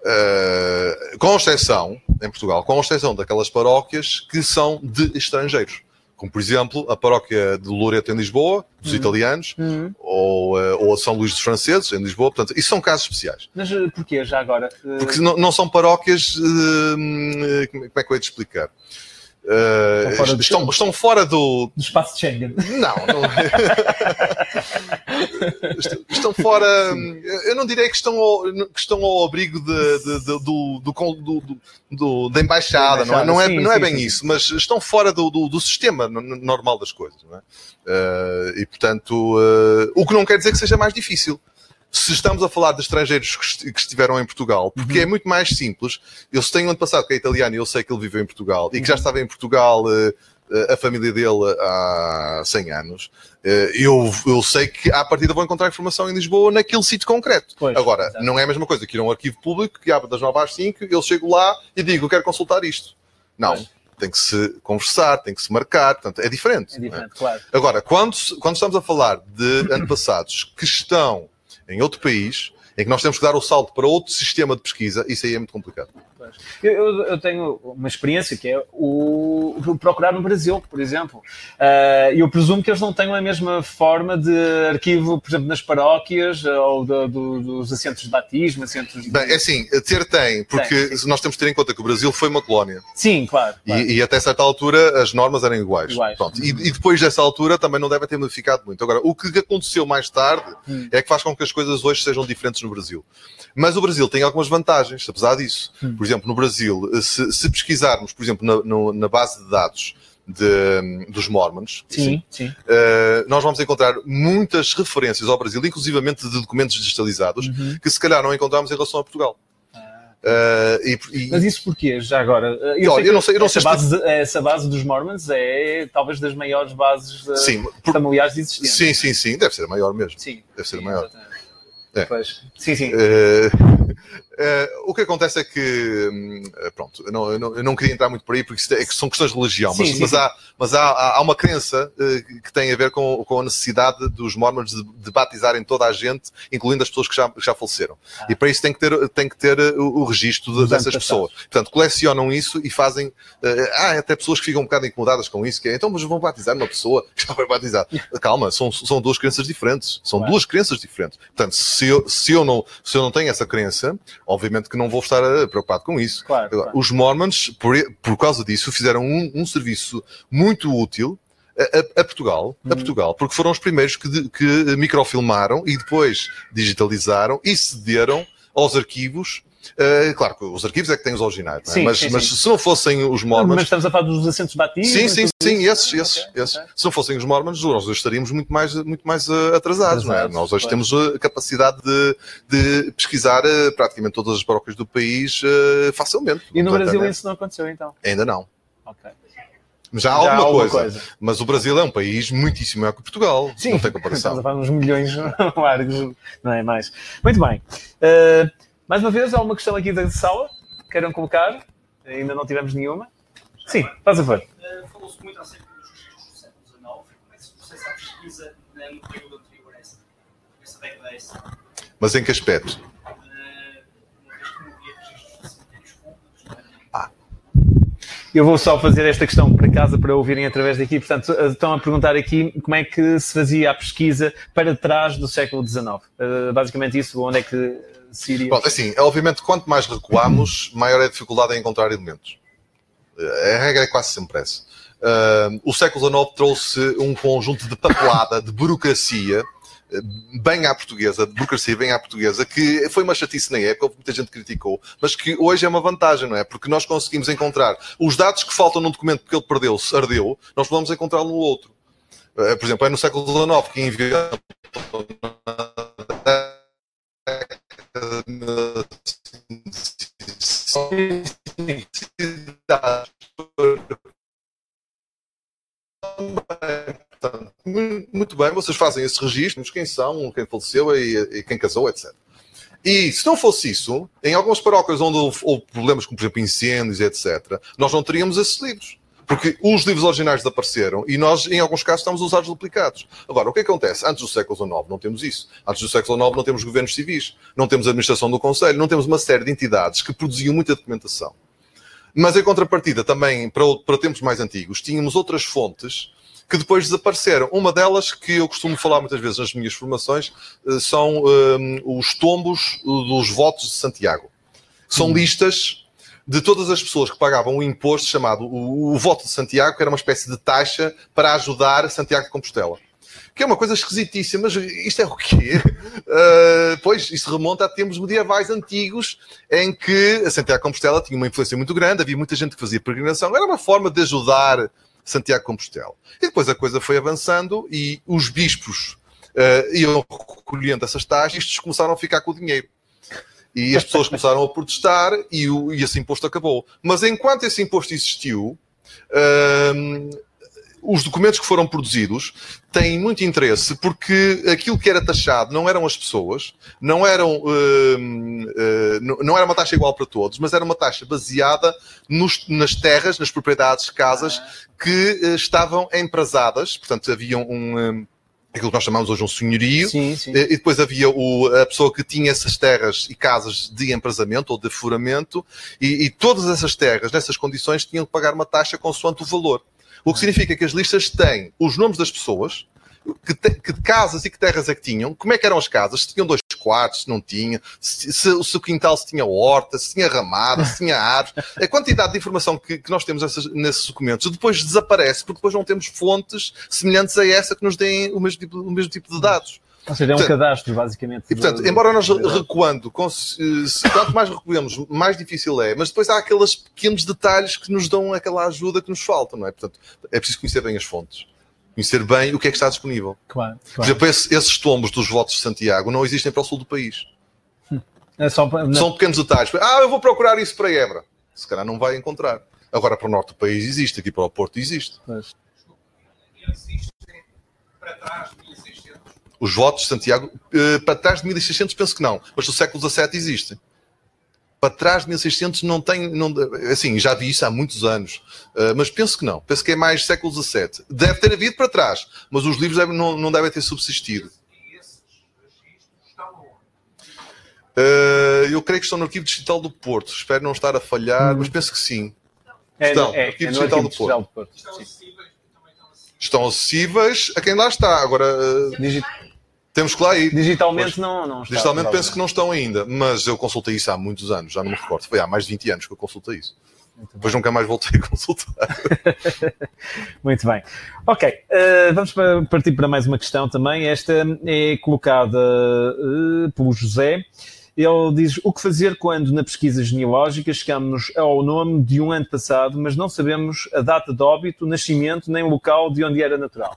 Uh, com exceção, em Portugal, com exceção daquelas paróquias que são de estrangeiros. Como, por exemplo, a paróquia de Loreto em Lisboa, dos italianos, Uhum. ou, uh, ou a São Luís dos franceses, em Lisboa. Portanto, isso são casos especiais. Mas eh, porquê, já agora? Eh, Porque não, não são paróquias. uh, como é que eu ia te explicar? Uh, Estão fora do- estão, estão fora do, do espaço de Schengen. não, não. Est- estão fora. Eu não direi que estão ao, que estão ao abrigo de- de- de- do, do, do, do- do- da embaixada, não é, não é, Sim, não é sim, bem sim. isso, mas estão fora do, do, do sistema no- no- normal das coisas. Não é? Eh, e portanto, eh, o que não quer dizer que seja mais difícil. Se estamos a falar de estrangeiros que, est- que estiveram em Portugal, porque Uhum. é muito mais simples. Eu se tenho um ano passado que é italiano e eu sei que ele viveu em Portugal e que já Uhum. estava em Portugal eh, eh, a família dele há 100 anos, eh, eu, eu sei que à partida vou encontrar informação em Lisboa naquele sítio concreto. Pois, Agora, exato. não é a mesma coisa que ir a um arquivo público que abre das 9 às 5, eu chego lá e digo, eu quero consultar isto. Não, Pois. tem que se conversar, tem que se marcar, portanto, é diferente. É é? diferente, claro. Agora, quando, quando estamos a falar de antepassados que estão em outro país, em que nós temos que dar o salto para outro sistema de pesquisa, isso aí é muito complicado. Eu, eu- eu tenho uma experiência que é o, o procurar no Brasil, por exemplo. Ah, eu presumo que eles não tenham a mesma forma de arquivo, por exemplo, nas paróquias ah, ou do- do- dos assentos de batismo, assentos de... Bem, é assim, ter tem, porque Tem, nós temos de ter em conta que o Brasil foi uma colónia. Sim, claro. claro. E, e até certa altura as normas eram iguais. Iguais. E, e depois dessa altura também não devem ter modificado muito. Agora, o que aconteceu mais tarde Hum. é que faz com que as coisas hoje sejam diferentes no Brasil. Mas o Brasil tem algumas vantagens, apesar disso. Hum. Por exemplo, no Brasil, se, se pesquisarmos, por exemplo, na, no- na base de dados de, dos Mormons, sim, sim. Uh, nós vamos encontrar muitas referências ao Brasil, inclusivamente de documentos digitalizados, uhum. que se calhar não encontramos em relação a Portugal. Uh, e, e... Mas isso porquê, já agora? Eu, Olha, eu não sei, eu não essa, base de, essa base dos Mormons é talvez das maiores bases sim, por... familiares de existência. Sim, sim, sim, deve ser a maior mesmo. Sim, deve ser sim, a maior. É. Pois. Sim, sim. Uh, Uh, o que acontece é que, hum, pronto, eu não, eu, não, eu não, queria entrar muito por aí porque é, são questões de religião, sim, mas, sim, mas, sim. Há, mas há, há uma crença uh, que tem a ver com, com a necessidade dos mormons de, de, batizarem toda a gente, incluindo as pessoas que já, já faleceram. Ah. E para isso tem que ter, tem que ter o, o registro de, dessas pessoas. Portanto, colecionam isso e fazem. há até pessoas que ficam um bocado incomodadas com isso, que é então, mas vão batizar uma pessoa que já foi batizada. Calma, são, são duas crenças diferentes. São duas crenças diferentes. Portanto, se eu, se, eu não, se eu não tenho essa crença, obviamente que não vou estar eh, preocupado com isso. Claro, claro. Os Mormons, por, por causa disso, fizeram um, um serviço muito útil a, a, Portugal, a hum. Portugal, porque foram os primeiros que, que microfilmaram e depois digitalizaram e cederam aos arquivos Uh, claro que os arquivos é que têm os originais, é? sim, mas, sim, mas sim. se não fossem os Mormons. Mas estamos a falar dos assentos batidos. Sim, sim, sim, esses, esses, okay, esses. Okay. Se não fossem os Mormons, nós estaríamos muito mais, muito mais uh, atrasados, não é? Nós hoje claro. temos a capacidade de, de pesquisar uh, praticamente todas as paróquias do país facilmente. E no Brasil isso não aconteceu então? Ainda não. Ok. Já há alguma, Já há alguma coisa. coisa. Mas o Brasil é um país muitíssimo maior que Portugal. Sim, não tem comparação. Estamos a falar uns milhões largos, não é mais. Muito bem. Uh, mais uma vez, há uma questão aqui da sala que queiram colocar. Ainda não tivemos nenhuma. Sim, faz a favor. Uh, Falou-se muito acerca dos registros do século XIX. Como é que se processa a pesquisa no período anterior a essa, essa década? Essa? Mas em que aspecto? Eu vou só fazer esta questão para casa para ouvirem através daqui. Portanto, eh, estão a perguntar aqui como é que se fazia a pesquisa para trás do século XIX. Uh, basicamente isso, onde é que Síria. Bom, assim, obviamente, quanto mais recuamos, maior é a dificuldade em encontrar elementos. A regra é quase sempre essa. Uh, o século XIX trouxe um conjunto de papelada, de burocracia, bem à portuguesa, de burocracia bem à portuguesa, que foi uma chatice na época, muita gente criticou, mas que hoje é uma vantagem, não é? Porque nós conseguimos encontrar os dados que faltam num documento porque ele perdeu-se, ardeu, nós podemos encontrá-lo no outro. Por exemplo, é no século XIX que enviou muito bem, vocês fazem esses registros, quem são, quem faleceu e, e, quem casou, etc. E se não fosse isso, em algumas paróquias onde houve, houve problemas, como por exemplo incêndios, etc., nós não teríamos esses livros. Porque os livros originais desapareceram e nós, em alguns casos, estamos a usar os duplicados. Agora, o que acontece? Antes do século XIX não temos isso. Antes do século XIX não temos governos civis, não temos administração do Conselho, não temos uma série de entidades que produziam muita documentação. Mas, em contrapartida, também, para, para tempos mais antigos, tínhamos outras fontes que depois desapareceram. Uma delas, que eu costumo falar muitas vezes nas minhas formações, eh, são um, os tombos dos votos de Santiago. São hum. listas de todas as pessoas que pagavam um imposto chamado o, o voto de Santiago, que era uma espécie de taxa para ajudar Santiago de Compostela. Que é uma coisa esquisitíssima, mas isto é o quê? Uh, pois, isso remonta a tempos medievais antigos, em que a Santiago de Compostela tinha uma influência muito grande, havia muita gente que fazia peregrinação, era uma forma de ajudar Santiago de Compostela. E depois a coisa foi avançando e os bispos uh, iam recolhendo essas taxas e estes começaram a ficar com o dinheiro. E as pessoas começaram a protestar e, o, e esse imposto acabou. Mas enquanto esse imposto existiu, hum, os documentos que foram produzidos têm muito interesse porque aquilo que era taxado não eram as pessoas, não, eram, hum, hum, não era uma taxa igual para todos, mas era uma taxa baseada nos, nas terras, nas propriedades, casas que uh, estavam emprazadas, portanto havia um aquilo que nós chamamos hoje um senhorio, sim, sim. Eh, e depois havia o, a pessoa que tinha essas terras e casas de empresamento ou de furamento, e, e, todas essas terras, nessas condições, tinham que pagar uma taxa consoante o valor. O que significa que as listas têm os nomes das pessoas, que, te, que casas e que terras é que tinham, como é que eram as casas, se tinham dois quartos, se não tinha, se, se, se o quintal se tinha horta, se tinha ramada, se tinha árvores. A quantidade de informação que, que nós temos nessas, nesses documentos depois desaparece, porque depois não temos fontes semelhantes a essa que nos deem o mesmo tipo, o mesmo tipo de dados. Ou seja, é um Portanto, cadastro, basicamente. E, portanto, do- embora nós do- recuando, quanto mais recuamos, mais difícil é, mas depois há aqueles pequenos detalhes que nos dão aquela ajuda que nos falta, não é? Portanto, é preciso conhecer bem as fontes, conhecer bem o que é que está disponível. Claro, Por claro. exemplo, esse- esses tombos dos votos de Santiago não existem para o sul do país. É só São pequenos detalhes. Ah, eu vou procurar isso para Évora. Se calhar não vai encontrar. Agora para o norte do país existe, aqui para o Porto existe. Pois. Existem para trás de 1600. Os votos de Santiago, eh, para trás de 1600 penso que não, mas do século XVII existem. Para trás de 1600 não tem, não, assim, já vi isso há muitos anos, eh, mas penso que não. Penso que é mais século XVII. Deve ter havido para trás, mas os livros devem- não, não devem ter subsistido. E? Eh, eu creio que estão no Arquivo Digital do Porto. Espero não estar a falhar, mas penso que sim. É, Estão, é, Arquivo é no Digital Arquivo do Digital do Porto. Estão acessíveis estão acessíveis. A quem lá está. Agora, Digi- temos que lá ir. Digitalmente não, não está. Digitalmente penso que não estão ainda, mas eu consultei isso há muitos anos, já não me recordo. Foi há mais de 20 anos que eu consultei isso. Depois nunca mais voltei a consultar. Muito bem. Ok, eh, vamos pa- partir para mais uma questão também. Esta é colocada eh, pelo José. Ele diz o que fazer quando na pesquisa genealógica chegamos ao nome de um antepassado, mas não sabemos a data de óbito, nascimento, nem o local de onde era natural.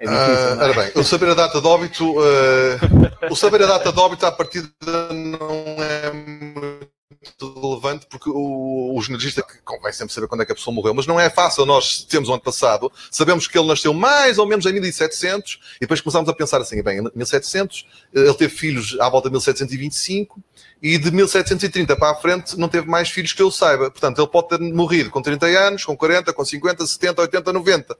É difícil, Ah, é? bem, o saber a data de óbito, eh, o saber a data de óbito à partida não é muito relevante porque o, o jornalista que convém sempre saber quando é que a pessoa morreu, mas não é fácil. Nós temos um ano passado, sabemos que ele nasceu mais ou menos em 1700 e depois começámos a pensar assim, bem, em 1700 eh, ele teve filhos à volta de 1725 e de 1730 para a frente não teve mais filhos que eu saiba. Portanto, ele pode ter morrido com 30 anos, com 40, com 50, 70, 80, 90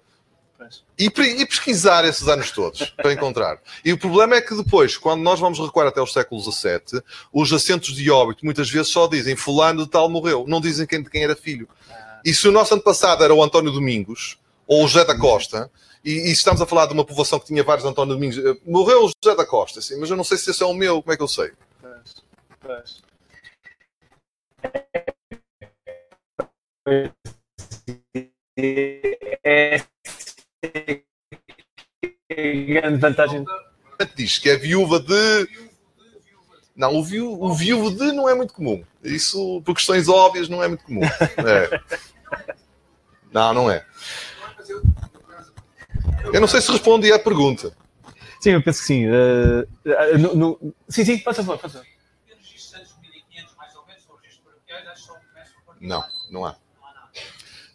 e, pre- e pesquisar esses anos todos para encontrar. E o problema é que depois, quando nós vamos recuar até o século XVII, os assentos de óbito muitas vezes só dizem fulano de tal morreu, não dizem quem, de quem era filho. E se o nosso antepassado era o António Domingos, ou o José da Costa, e, e se estamos a falar de uma povoação que tinha vários António Domingos, eh, morreu o José da Costa, assim, mas eu não sei se esse é o meu, como é que eu sei? É grande vantagem. Diz que é viúva de. Não, o, viú, o viúvo de não é muito comum. Isso, por questões óbvias, não é muito comum. É. Não, não é. Eu não sei se respondi à pergunta. Sim, eu penso que sim. Eh, eh, no- no- Sim, sim, faça favor, faça favor. Os registros antes de 1500, mais ou menos, ou registros paroquiais, acho que só começam a partir Não, não há.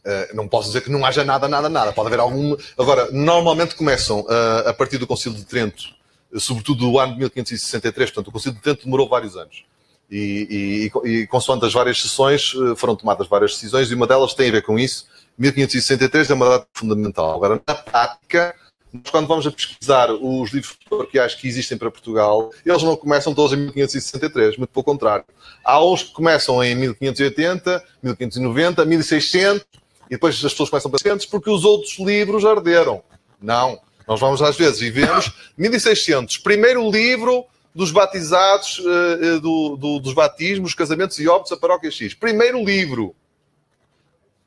Uh, não posso dizer que não haja nada, nada, nada. Pode haver algum. Agora, normalmente começam uh, a partir do Concílio de Trento, uh, sobretudo do ano de 1563. Portanto, o Concílio de Trento demorou vários anos. E, e, e, consoante as várias sessões, foram tomadas várias decisões e uma delas tem a ver com isso. 1563 é uma data fundamental. Agora, na prática, nós, quando vamos a pesquisar os livros paroquiais que existem para Portugal, eles não começam todos em 1563, muito pelo contrário. Há uns que começam em 1580, 1590, 1600, e depois as pessoas começam a pensar porque os outros livros arderam. Não. Nós vamos, às vezes, e vemos 1600, primeiro livro dos batizados, eh, eh, do- do- dos batismos, casamentos e óbitos da paróquia X. Primeiro livro.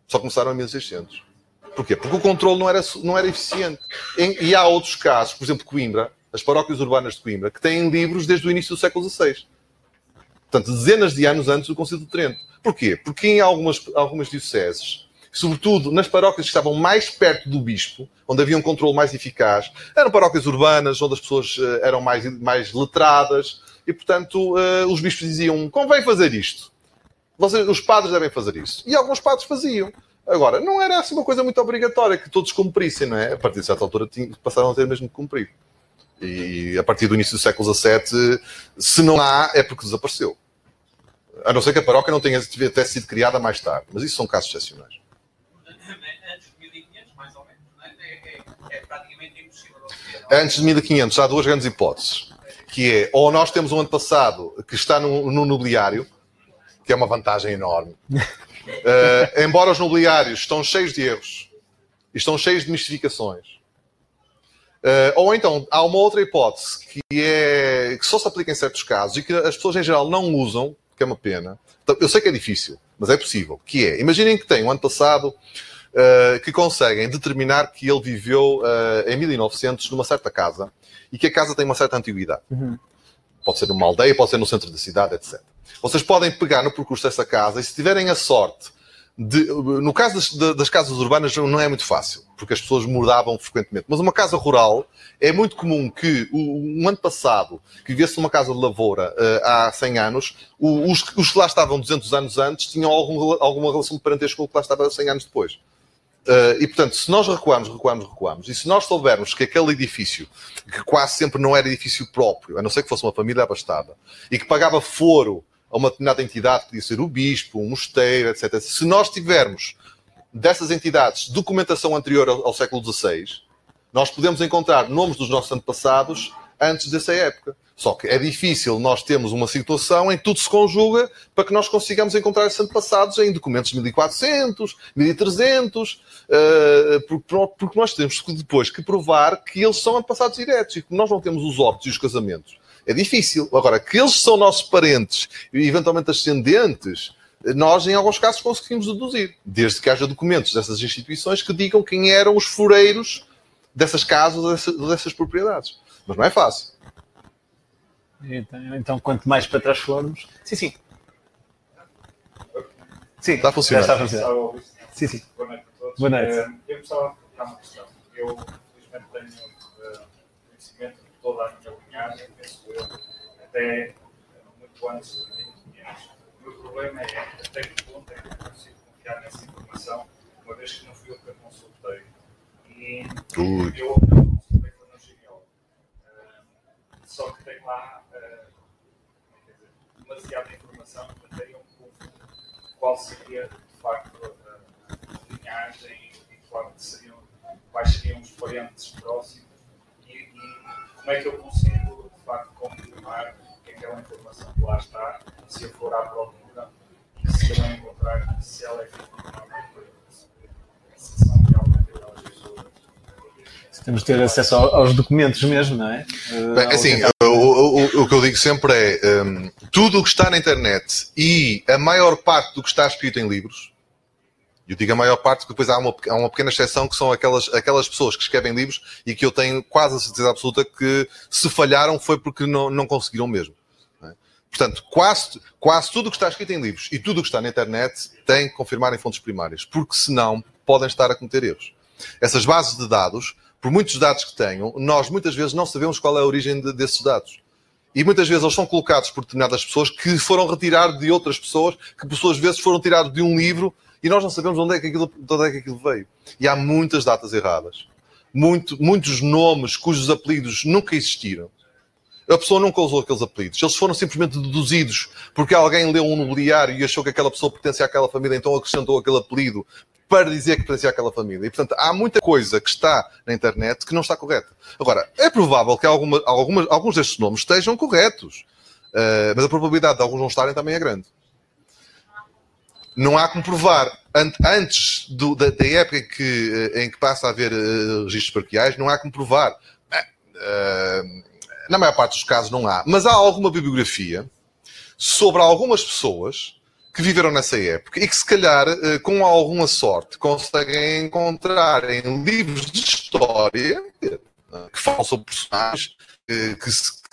Só começaram em 1600. Porquê? Porque o controle não era, não era eficiente. Em- e há outros casos, por exemplo, Coimbra, as paróquias urbanas de Coimbra, que têm livros desde o início do século XVI. Portanto, dezenas de anos antes do Concílio de Trento. Porquê? Porque em algumas, algumas dioceses, sobretudo nas paróquias que estavam mais perto do bispo, onde havia um controle mais eficaz, eram paróquias urbanas, onde as pessoas eh, eram mais, mais letradas, e, portanto, eh, os bispos diziam, convém fazer isto. Vocês, os padres devem fazer isso. E alguns padres faziam. Agora, não era assim uma coisa muito obrigatória que todos cumprissem, não é? A partir de certa altura passaram a ter mesmo que cumprir. E a partir do início do século XVII, se não há, é porque desapareceu. A não ser que a paróquia não tenha até sido criada mais tarde. Mas isso são casos excepcionais. Antes de 1500, mais ou menos, não é? É, é, é praticamente impossível. obter. Antes de 1500, há duas grandes hipóteses. Que é, ou nós temos um ano passado que está no, no nobiliário, que é uma vantagem enorme. Eh, embora os nobiliários estão cheios de erros estão cheios de mistificações. Eh, ou então, há uma outra hipótese que é que só se aplica em certos casos e que as pessoas em geral não usam, que é uma pena. Então, Eu sei que é difícil, mas é possível. Que é, imaginem que tem, o ano passado, uh, que conseguem determinar que ele viveu uh, em 1900 numa certa casa e que a casa tem uma certa antiguidade. Uhum. Pode ser numa aldeia, pode ser no centro da cidade, etc. Vocês podem pegar no percurso dessa casa e se tiverem a sorte de, no caso das, das, casas urbanas não é muito fácil, porque as pessoas mudavam frequentemente. Mas uma casa rural é muito comum que um ano passado, que vivesse numa casa de lavoura uh, há 100 anos, os, os, que lá estavam 200 anos antes tinham algum, alguma relação de parentesco com o que lá estava 100 anos depois. Uh, e portanto, se nós recuarmos, recuarmos, recuarmos, e se nós soubermos que aquele edifício, que quase sempre não era edifício próprio, a não ser que fosse uma família abastada, e que pagava foro a uma determinada entidade, podia ser o bispo, um mosteiro, etc. Se nós tivermos dessas entidades documentação anterior ao, ao século XVI, nós podemos encontrar nomes dos nossos antepassados antes dessa época. Só que é difícil nós termos uma situação em que tudo se conjuga para que nós consigamos encontrar esses antepassados em documentos de 1400, 1300, uh, porque, nós temos depois que provar que eles são antepassados diretos e que nós não temos os óbitos e os casamentos é difícil. Agora, que eles são nossos parentes e eventualmente ascendentes, nós, em alguns casos, conseguimos deduzir, desde que haja documentos dessas instituições que digam quem eram os fureiros dessas casas, dessas propriedades. Mas não é fácil. Então, então, quanto mais para trás formos. Sim, sim. Sim, está a funcionar. Está a funcionar. Sim, sim. Boa noite a todos. Boa noite. Eh, eu gostava de colocar uma questão. Eu, felizmente, tenho uh, conhecimento de toda a minha linhagem, penso eu, até muito antes de 1500. O meu problema é até que ponto é que eu consigo confiar nessa informação, uma vez que não fui eu que a consultei. E Ui. eu não consultei foi no geneólogo. Uh, só que tem lá demasiada informação que eu me qual seria de facto a linhagem e qual seriam, quais seriam os parentes próximos e, e como é que eu consigo, de facto, confirmar que aquela informação que lá está, se eu for à procura e se eu a encontrar, se ela é efetivamente se são realmente aquelas pessoas. Temos de ter acesso aos documentos mesmo, não é? Bem, assim, o, o, o, que eu digo sempre é um, tudo o que está na internet e a maior parte do que está escrito em livros eu digo a maior parte, porque depois há uma, há uma pequena exceção que são aquelas, aquelas pessoas que escrevem livros e que eu tenho quase a certeza absoluta que se falharam foi porque não, não conseguiram mesmo. É? Portanto, quase, quase tudo o que está escrito em livros e tudo o que está na internet tem que confirmar em fontes primárias, porque senão podem estar a cometer erros. Essas bases de dados, por muitos dados que tenham, nós muitas vezes não sabemos qual é a origem de, desses dados. E muitas vezes eles são colocados por determinadas pessoas que foram retirados de outras pessoas, que por suas vezes foram tirados de um livro e nós não sabemos onde é que aquilo, onde é que aquilo veio. E há muitas datas erradas. Muito, muitos nomes cujos apelidos nunca existiram. A pessoa nunca usou aqueles apelidos. Eles foram simplesmente deduzidos porque alguém leu um nobiliário e achou que aquela pessoa pertencia àquela família, então acrescentou aquele apelido para dizer que pertencia àquela família. E, portanto, há muita coisa que está na internet que não está correta. Agora, é provável que alguma, algumas, alguns destes nomes estejam corretos, uh, mas a probabilidade de alguns não estarem também é grande não há como provar. Antes do, da, da, época em que, eh, em que passa a haver uh, registros paroquiais, não há como provar. Uh, na maior parte dos casos não há. Mas há alguma bibliografia sobre algumas pessoas que viveram nessa época e que, se calhar, uh, com alguma sorte, conseguem encontrar em livros de história que falam sobre personagens que,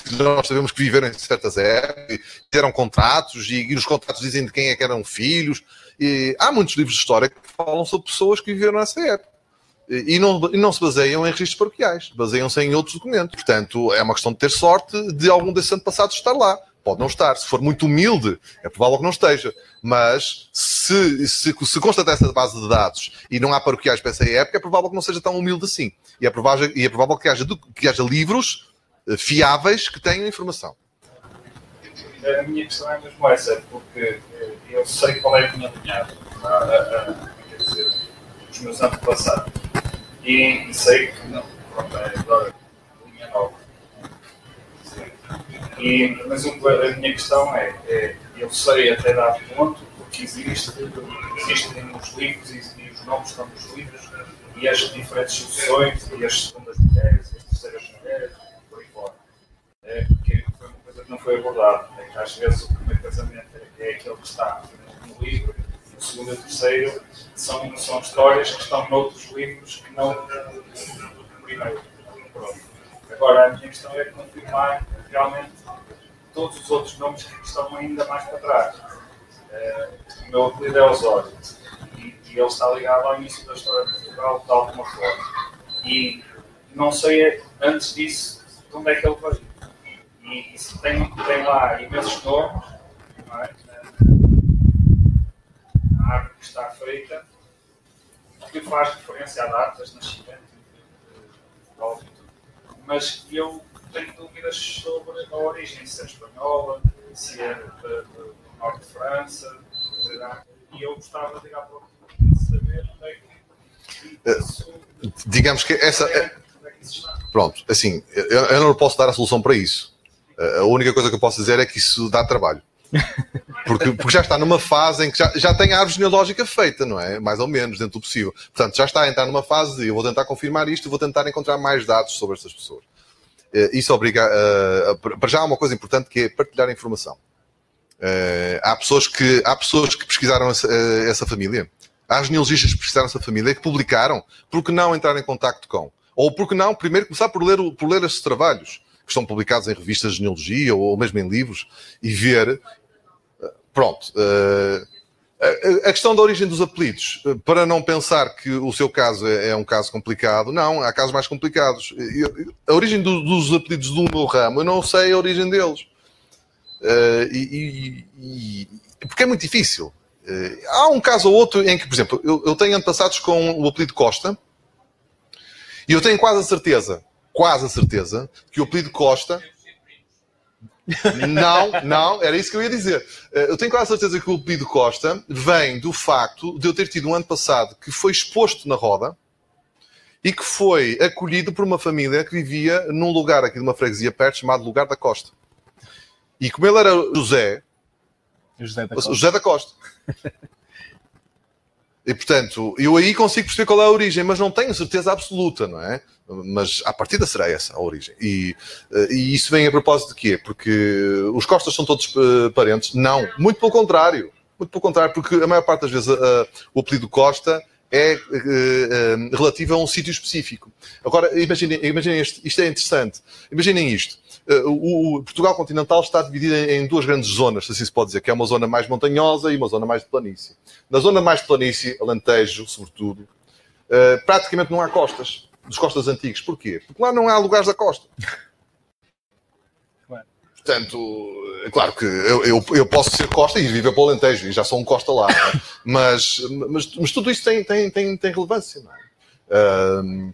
que nós sabemos que viveram em certas épocas, fizeram contratos e, e, os contratos dizem de quem é que eram filhos. E há muitos livros de história que falam sobre pessoas que viveram nessa época. E não, e não se baseiam em registros paroquiais, baseiam-se em outros documentos. Portanto, é uma questão de ter sorte de algum desses antepassados estar lá. Pode não estar. Se for muito humilde, é provável que não esteja. Mas se, se, se constatar essa base de dados e não há paroquiais para essa época, é provável que não seja tão humilde assim. E é provável, e é provável que, haja, que haja livros eh, fiáveis que tenham informação. A minha questão é mesmo essa, porque eh, eu sei qual é a minha linhagem, quer dizer, os meus antepassados. E, e sei que não, pronto, é agora linha nova. E, mas a minha questão é, é, eu sei até dar ponto, porque existe, existem os livros e, e os nomes estão nos livros, e as diferentes sucessões, e as segundas mulheres, e as terceiras mulheres, é, que foi uma coisa que não foi abordada. É que às vezes o primeiro casamento é, é aquele que está no livro, o segundo e o terceiro são, são histórias que estão noutros livros que não no primeiro. Pronto. Agora, a minha questão é confirmar realmente todos os outros nomes que estão ainda mais para trás. Uh, o meu apelido é Osório e, e ele está ligado ao início da história de Portugal de alguma forma. E não sei antes disso de onde é que ele veio. E, e tem, tem lá imensos nomes, não é? a árvore que está feita, que faz referência à data de nascimento de Portugal Mas eu tenho dúvidas sobre a origem, se é espanhola, se é do norte de França, e eu gostava de ir à procura de saber onde é que eh, isso, Digamos que essa. É, é que. Pronto, assim, eu, eu não posso dar a solução para isso. A única coisa que eu posso dizer é que isso dá trabalho. Porque, porque já está numa fase em que já, já tem a árvore genealógica feita, não é? Mais ou menos, dentro do possível. Portanto, já está a entrar numa fase de eu vou tentar confirmar isto e vou tentar encontrar mais dados sobre estas pessoas. Eh, isso obriga. Uh, para já há uma coisa importante que é partilhar a informação. Uh, há, pessoas que, há pessoas que pesquisaram essa, uh, essa família. Há genealogistas que pesquisaram essa família que publicaram. Por que não entrar em contacto com? Ou por que não, primeiro, começar por ler, por ler esses trabalhos que estão publicados em revistas de genealogia ou mesmo em livros e ver. Pronto. A questão da origem dos apelidos, para não pensar que o seu caso é, é um caso complicado, não, há casos mais complicados. A origem dos apelidos do meu ramo, eu não sei a origem deles. E, e, porque é muito difícil. Há um caso ou outro em que, por exemplo, eu, eu tenho antepassados com o apelido Costa e eu tenho quase a certeza quase a certeza que o apelido Costa. Não, não, era isso que eu ia dizer. Eh, eu tenho quase a certeza que o apelido Costa vem do facto de eu ter tido um ano passado que foi exposto na roda e que foi acolhido por uma família que vivia num lugar aqui de uma freguesia perto chamado Lugar da Costa. E como ele era José, José da Costa. José da Costa. E portanto, eu aí consigo perceber qual é a origem, mas não tenho certeza absoluta, não é? Mas a partida será essa a origem. E, eh, e isso vem a propósito de quê? Porque os Costas são todos uh, parentes? Não, muito pelo contrário. Muito pelo contrário, porque a maior parte das vezes uh, o apelido Costa é uh, relativo a um sítio específico. Agora, imaginem, imaginem isto, isto é interessante. Imaginem isto. O, o, Portugal continental está dividido em, em, duas grandes zonas, se assim se pode dizer, que é uma zona mais montanhosa e uma zona mais de planície. Na zona mais de planície, Alentejo, sobretudo, uh, praticamente não há costas, dos costas antigos. Porquê? Porque lá não há lugares da costa. Portanto, é claro que eu, eu, eu, posso ser costa e viver para o Alentejo, e já sou um costa lá. É? mas, mas, mas, tudo isso tem, tem, tem, tem relevância. Não é?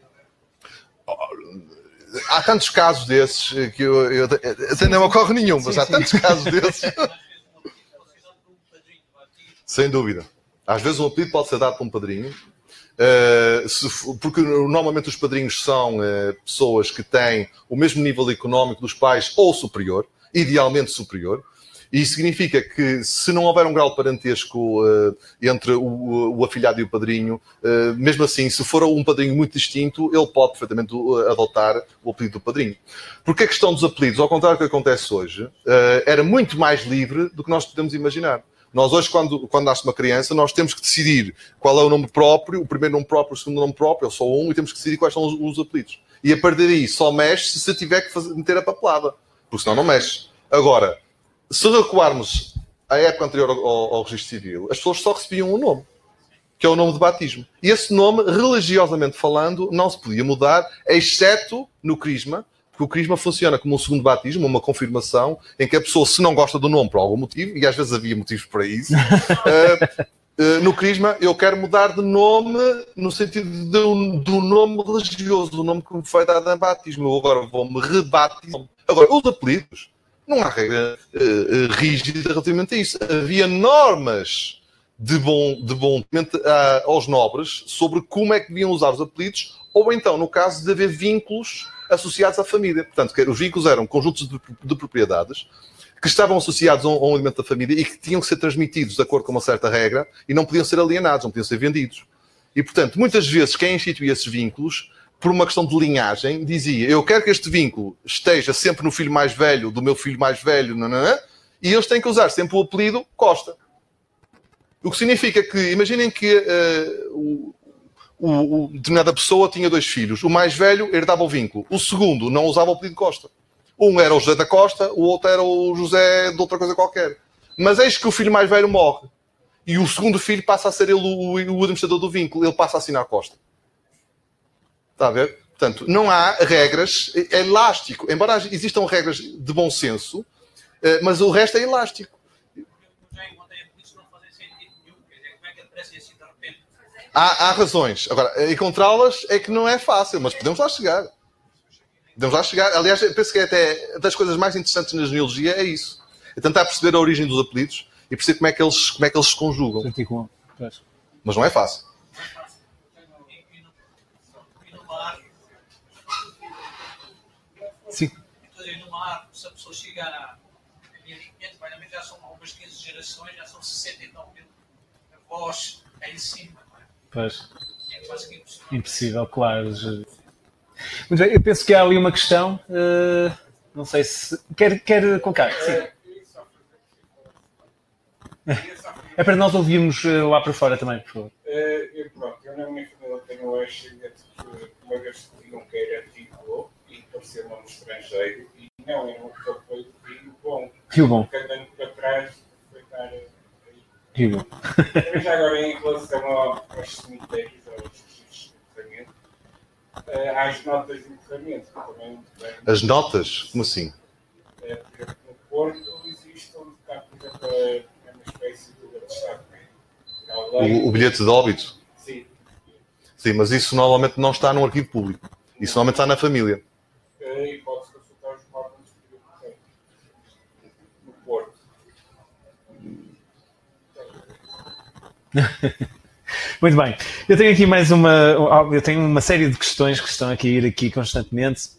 Há tantos casos desses que eu, eu até não me ocorre nenhum, mas sim, há sim. tantos casos desses. Sem dúvida. Às vezes um apelido pode ser dado por um padrinho, se, porque normalmente os padrinhos são pessoas que têm o mesmo nível económico dos pais ou superior, idealmente superior, e isso significa que, se não houver um grau parentesco uh, entre o, o, afilhado e o padrinho, uh, mesmo assim, se for um padrinho muito distinto, ele pode perfeitamente uh, adotar o apelido do padrinho. Porque a questão dos apelidos, ao contrário do que acontece hoje, era muito mais livre do que nós podemos imaginar. Nós hoje, quando, quando nasce uma criança, nós temos que decidir qual é o nome próprio, o primeiro nome próprio, o segundo nome próprio, ou só um, e temos que decidir quais são os, os apelidos. E a partir daí só mexe se tiver que fazer, meter a papelada, porque senão não mexe. Agora, se recuarmos à época anterior ao, ao, registro civil, as pessoas só recebiam um nome, que é o nome de batismo. E esse nome, religiosamente falando, não se podia mudar, exceto no crisma, porque o crisma funciona como um segundo batismo, uma confirmação, em que a pessoa, se não gosta do nome por algum motivo, e às vezes havia motivos para isso, uh, uh, no crisma eu quero mudar de nome no sentido do, do nome religioso, do nome que me foi dado em batismo. Eu agora vou-me rebatizar. Agora, os apelidos, não há regra uh, rígida relativamente a isso. Havia normas de bom, de bom aos nobres sobre como é que deviam usar os apelidos, ou então, no caso de haver vínculos associados à família. Portanto, os vínculos eram conjuntos de, de propriedades que estavam associados a um, a um, elemento da família e que tinham que ser transmitidos de acordo com uma certa regra e não podiam ser alienados, não podiam ser vendidos. E, portanto, muitas vezes quem instituía esses vínculos por uma questão de linhagem, dizia: Eu quero que este vínculo esteja sempre no filho mais velho do meu filho mais velho, não, e eles têm que usar sempre o apelido Costa. O que significa que, imaginem que uh, o, o, o, determinada pessoa tinha dois filhos. O mais velho herdava o vínculo. O segundo não usava o pedido Costa. Um era o José da Costa, o outro era o José de outra coisa qualquer. Mas eis que o filho mais velho morre. E o segundo filho passa a ser ele o, o administrador do vínculo. Ele passa a assinar Costa. Está a ver? Portanto, não há regras. É elástico. Embora existam regras de bom senso, eh, mas o resto é elástico. Há, há razões. Agora, encontrá-las é que não é fácil, mas podemos lá chegar. Podemos lá chegar. Aliás, penso que é até das coisas mais interessantes na genealogia é isso. É tentar perceber a origem dos apelidos e perceber como é que eles, como é que eles se conjugam. Mas não é fácil. Sim. Então, no mar, se a pessoa chegar a 1500, já são algumas 15 gerações, já são 69 mil avós aí em cima. Pois. É impossível. claro. Muito bem, eu penso que há ali uma questão. Uh, não sei se. Quer, quer colocar? Sim. É para nós ouvirmos uh, lá para fora também, por favor. Uh, eu, pronto, eu na minha família tenho o ascendente que uma vez que era Rio e um nome estrangeiro e não, eu nunca foi Rio Bom. Rio Bom. Andando para trás foi dar Rio. Já agora, em relação aos cemitérios, aos registros de enterramento, eh, às notas de enterramento, também As notas? Como assim? É, exemplo, no Porto existe onde está, por exemplo, uma espécie de atestado. O, o bilhete de óbito? Sim. Sim, mas isso normalmente não está num arquivo público. Isso normalmente está na família. Muito bem. Eu tenho aqui mais uma. Eu tenho uma série de questões que estão aqui ir aqui constantemente.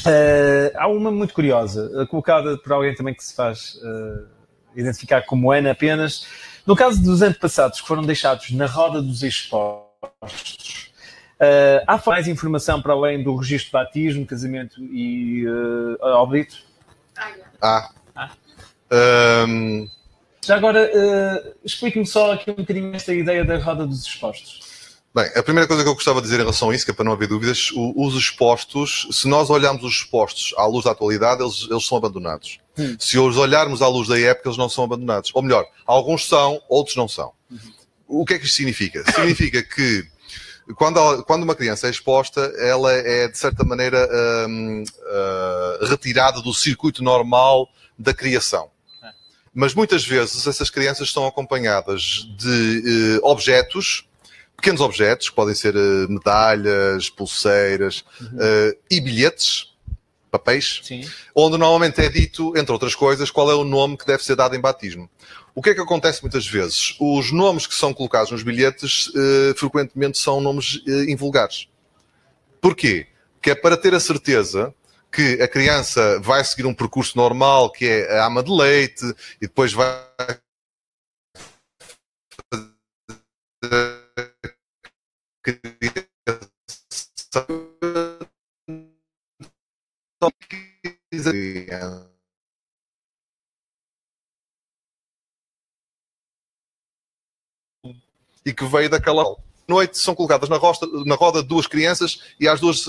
Uh, há uma muito curiosa, eh, colocada por alguém também que se faz uh, identificar como Ana apenas. No caso dos antepassados que foram deixados na roda dos expostos, uh, há mais informação para além do registro de batismo, casamento e uh, óbito? Ah. ah. Um já agora, uh, explique-me só aqui um bocadinho esta ideia da roda dos expostos. Bem, a primeira coisa que eu gostava de dizer em relação a isso, que é para não haver dúvidas, os expostos, se nós olharmos os expostos à luz da atualidade, eles, eles são abandonados. Hum. Se os olharmos à luz da época, eles não são abandonados. Ou melhor, alguns são, outros não são. Uhum. O que é que isto significa? Significa que quando, quando uma criança é exposta, ela é, de certa maneira, um, uh, ah, retirada do circuito normal da criação. Mas muitas vezes essas crianças estão acompanhadas de uh, objetos, pequenos objetos, que podem ser uh, medalhas, pulseiras uhum. uh, e bilhetes, papéis, Sim. onde normalmente é dito, entre outras coisas, qual é o nome que deve ser dado em batismo. O que é que acontece muitas vezes? Os nomes que são colocados nos bilhetes frequentemente são nomes invulgares. Porquê? Que é para ter a certeza que a criança vai seguir um percurso normal, que é a ama de leite, e depois vai e que veio daquela noite são colocadas na, rosta, na roda duas crianças e às duas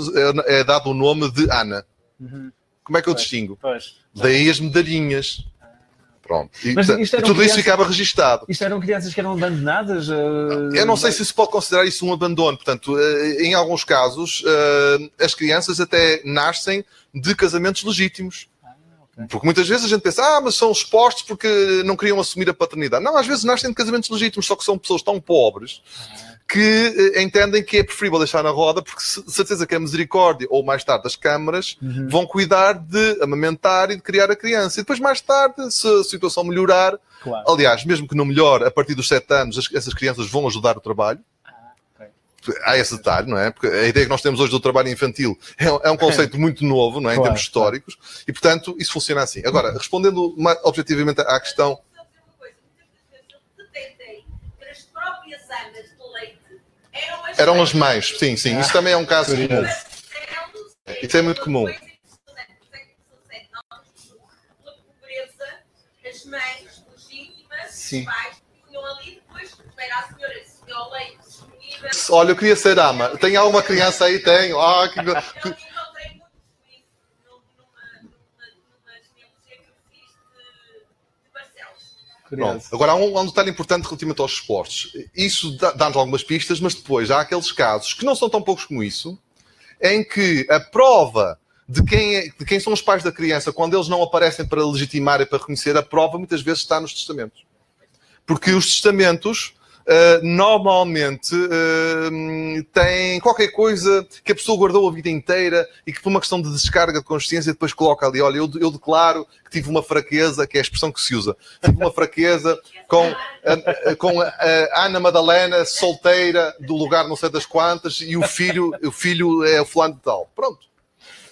é, é dado o nome de Ana. Uhum. Como é que eu pois, distingo? Pois. Daí as medalhinhas. Pronto. E, Mas portanto, tudo crianças, isso ficava registado. Isto eram crianças que eram abandonadas? Uh... Eu não sei se se pode considerar isso um abandono. Portanto, uh, em alguns casos, uh, as crianças até nascem de casamentos legítimos. Ah, porque muitas vezes a gente pensa, ah, mas são expostos porque não queriam assumir a paternidade. Não, às vezes nascem de casamentos legítimos, só que são pessoas tão pobres ah que eh, entendem que é preferível deixar na roda, porque certeza que a misericórdia, ou mais tarde as câmaras, uhum. vão cuidar de amamentar e de criar a criança. E depois, mais tarde, se a situação melhorar, claro. aliás, mesmo que não melhore, a partir dos 7 anos, essas crianças vão ajudar o trabalho. Ah, há esse detalhe, não é? Porque a ideia que nós temos hoje do trabalho infantil é, é um conceito muito novo, não é? Claro, em termos históricos, claro. e portanto isso funciona assim. Agora, respondendo objetivamente à questão Eram as mães, sim, sim. Isso também é um caso comum. Isso é muito comum. As mães legítimas, os pais, punham ali depois era a senhora que tinha o leite disponível. Olha, eu queria ser ama. Tem alguma criança aí? Tenho. Ah, que... Barcelos. Pronto. Agora, há um, há um detalhe importante relativamente aos esportes. Isso dá- dá-nos algumas pistas, mas depois há aqueles casos, que não são tão poucos como isso, em que a prova de quem, é- de quem são os pais da criança, quando eles não aparecem para legitimar e para reconhecer, a prova muitas vezes está nos testamentos. Porque os testamentos ah, normalmente ah, têm qualquer coisa que a pessoa guardou a vida inteira e que por uma questão de descarga de consciência depois coloca ali, olha, eu, eu declaro que tive uma fraqueza, que é a expressão que se usa, tive uma fraqueza com, a, a- com a, a Ana Madalena, solteira, do lugar não sei das quantas, e o filho, o filho é o fulano de tal. Pronto.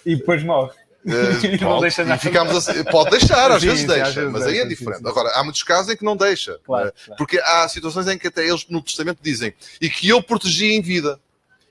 E depois morre. Pronto, deixa e ficamos assim- pode deixar, às Sim, vezes sim, deixa, às vezes mas aí é deixa, diferente. sim. Agora, há muitos casos em que não deixa. Claro, Eh, claro. Porque há situações em que até eles no testamento dizem e que eu protegi em vida.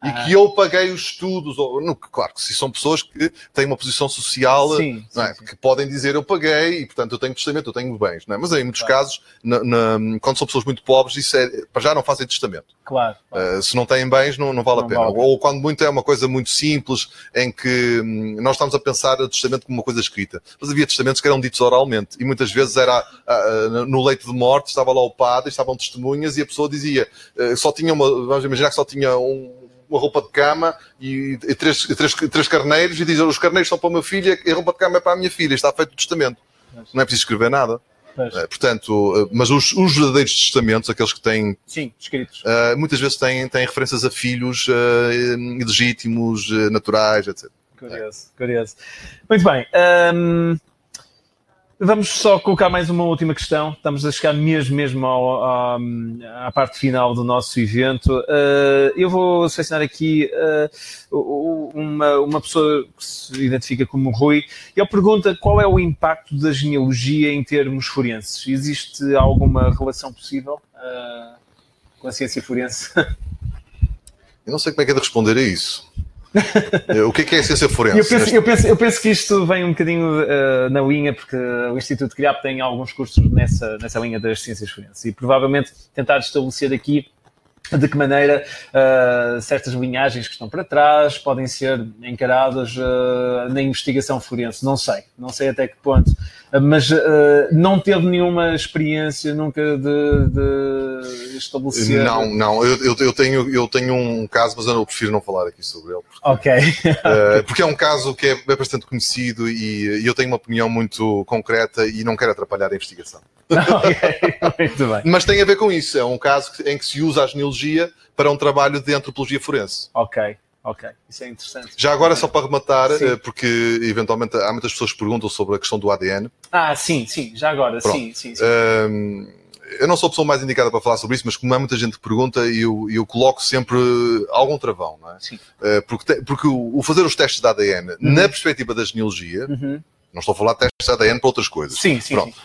E Ah. que eu paguei os estudos. Ou, não, claro que se são pessoas que têm uma posição social Sim, é? sim, que podem dizer eu paguei e portanto eu tenho testamento, eu tenho bens. Não é? Mas em muitos Claro. casos, na- na- quando são pessoas muito pobres, isso é, para já não fazem testamento. Claro. claro. Uh, se não têm bens, não, não vale Não a pena. vale. Ou quando muito é uma coisa muito simples, em que hum, nós estamos a pensar o testamento como uma coisa escrita. Mas havia testamentos que eram ditos oralmente. E muitas vezes era ah, no leito de morte, estava lá o padre, estavam testemunhas e a pessoa dizia, uh, só tinha uma, vamos imaginar que só tinha um- uma roupa de cama e, e três, três, três carneiros e dizia, os carneiros são para a minha filha e a roupa de cama é para a minha filha. Está feito o testamento. Não é preciso escrever nada. Pois. Uh, portanto, uh, mas os, os verdadeiros testamentos, aqueles que têm Sim, escritos. Uh, muitas vezes têm, têm referências a filhos legítimos, naturais, etc. Curioso, curioso. Muito bem. hum, vamos só colocar mais uma última questão. Estamos a chegar mesmo, mesmo ao- ao- à parte final do nosso evento. Uh, eu vou selecionar aqui uh, uma, uma pessoa que se identifica como Rui. Ele pergunta qual é o impacto da genealogia em termos forenses. Existe alguma relação possível uh, com a ciência forense? Eu não sei como é que é de responder a isso. Uh, o que é que é a ciência forense? Eu penso, eu, penso, eu penso que isto vem um bocadinho eh, na linha, porque o Instituto CRIAP tem alguns cursos nessa, nessa linha das ciências forenses e provavelmente tentar estabelecer aqui de que maneira eh, certas linhagens que estão para trás podem ser encaradas eh, na investigação forense. Não sei, não sei até que ponto, Eh, mas eh, não teve nenhuma experiência nunca de, de estabelecer. Não, não, eu, eu- eu tenho, eu tenho um caso, mas eu não- eu prefiro não falar aqui sobre ele. Porque, Ok, uh, porque é um caso que é, é bastante conhecido e, e eu tenho uma opinião muito concreta e não quero atrapalhar a investigação. muito bem. Mas tem a ver com isso. É um caso em que se usa a genealogia para um trabalho de antropologia forense. Ok, ok, isso é interessante. Já agora, só para rematar, Sim. eh, porque eventualmente há muitas pessoas que perguntam sobre a questão do ADN. Ah, sim, sim, já agora, Pronto. sim, sim, sim. Hum, eu não sou a pessoa mais indicada para falar sobre isso, mas como há muita gente que pergunta, eu, eu coloco sempre algum travão, não é? Sim. Eh, porque te- porque o, o fazer os testes de ADN na perspectiva da genealogia, Uhum. Não estou a falar de testes de ADN para outras coisas. Sim, sim, Pronto. sim.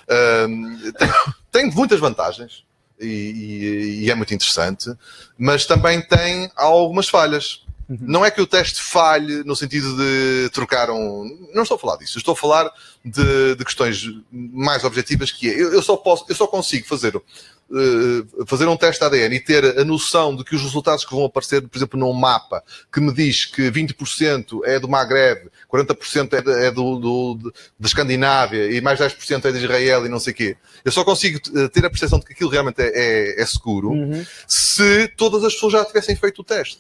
Hum, tem, tem muitas vantagens e, e- e é muito interessante, mas também tem algumas falhas. Uhum. Não é que o teste falhe no sentido de trocar um. Não estou a falar disso. Estou a falar de, de questões mais objetivas que é. Eu, eu só posso, eu só consigo fazer, eh, fazer um teste ADN e ter a noção de que os resultados que vão aparecer, por exemplo, num mapa que me diz que 20% é do Maghreb, 40% é, de- é do, do, da Escandinávia e mais 10% é de Israel e não sei o quê. Eu só consigo eh, ter a percepção de que aquilo realmente é, é- é seguro Uhum. se todas as pessoas já tivessem feito o teste.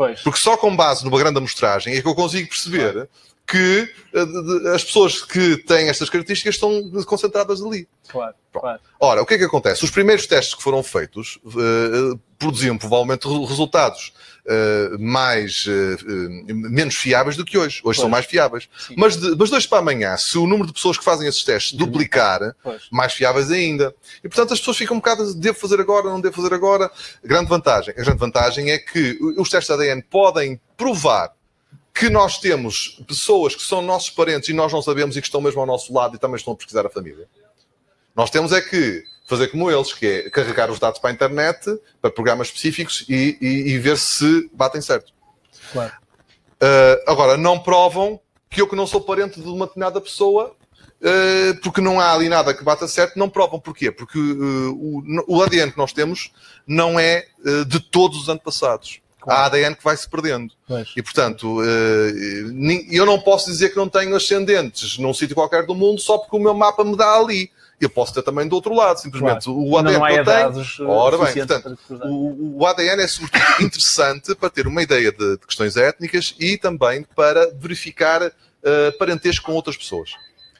Pois. Porque só com base numa grande amostragem é que eu consigo perceber que eh, as pessoas que têm estas características estão concentradas ali. Claro, claro. Ora, o que é que acontece? Os primeiros testes que foram feitos eh, produziam provavelmente re- resultados eh, mais eh, menos fiáveis do que hoje. Hoje Pois. são mais fiáveis. Sim. Mas de, mas hoje para amanhã, se o número de pessoas que fazem esses testes duplicar, Pois. mais fiáveis ainda. E portanto as pessoas ficam um bocado, devo fazer agora, não devo fazer agora. Grande vantagem. A grande vantagem é que os testes de ADN podem provar que nós temos pessoas que são nossos parentes e nós não sabemos e que estão mesmo ao nosso lado e também estão a pesquisar a família. Nós temos é que fazer como eles, que é carregar os dados para a internet, para programas específicos e, e- e ver se batem certo. Claro. Uh, agora, não provam que eu que não sou parente de uma determinada pessoa eh, porque não há ali nada que bata certo, não provam. Porquê? Porque eh, o, o ADN que nós temos não é de todos os antepassados. Há ADN que vai se perdendo. Pois. E, portanto, eu não posso dizer que não tenho ascendentes num sítio qualquer do mundo só porque o meu mapa me dá ali. Eu posso ter também do outro lado, simplesmente. Claro. O ADN não há que eu tenho. dados uh, Ora bem, portanto, o, o ADN é sobretudo interessante para ter uma ideia de, de questões étnicas e também para verificar eh, parentesco com outras pessoas.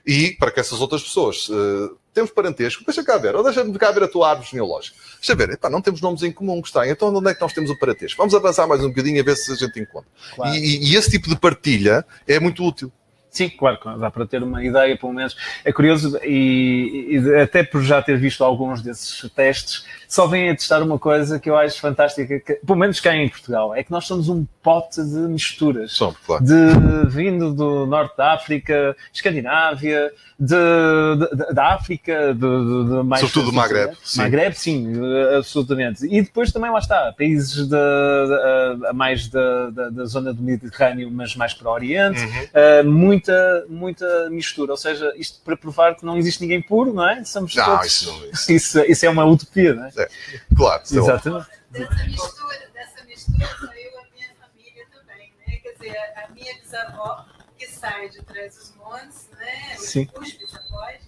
E para que essas outras pessoas eh, temos parentesco, deixa cá ver, ou deixa-me cá ver a tua árvore genealógica. Deixa ver, epá, não temos nomes em comum que está, então onde é que nós temos o parentesco? Vamos avançar mais um bocadinho a ver se a gente encontra. Claro. E, e- e esse tipo de partilha é muito útil. Sim, claro, dá para ter uma ideia, pelo menos. É curioso, e, e até por já ter visto alguns desses testes, só vêm a testar uma coisa que eu acho fantástica, que, pelo menos cá em Portugal, é que nós somos um pote de misturas. São, claro. De, vindo do norte da África, Escandinávia, de, de- da África, de, de- de mais. Sobretudo do Maghreb, sim. Maghreb, sim, eh, absolutamente. E depois também lá está, países de, mais da, zona do Mediterrâneo, mas mais para o Oriente, Uhum. Uh, muita, muita mistura. Ou seja, isto para provar que não existe ninguém puro, não é? Somos Não, todos. isso não isso. Isso, isso é uma utopia, não é? Claro, é óbvio. Exatamente. Dessa mistura, dessa mistura saiu a minha família também, né? Quer dizer, a minha bisavó, que sai de Trás os Montes, né? Os, Sim. os bisavós,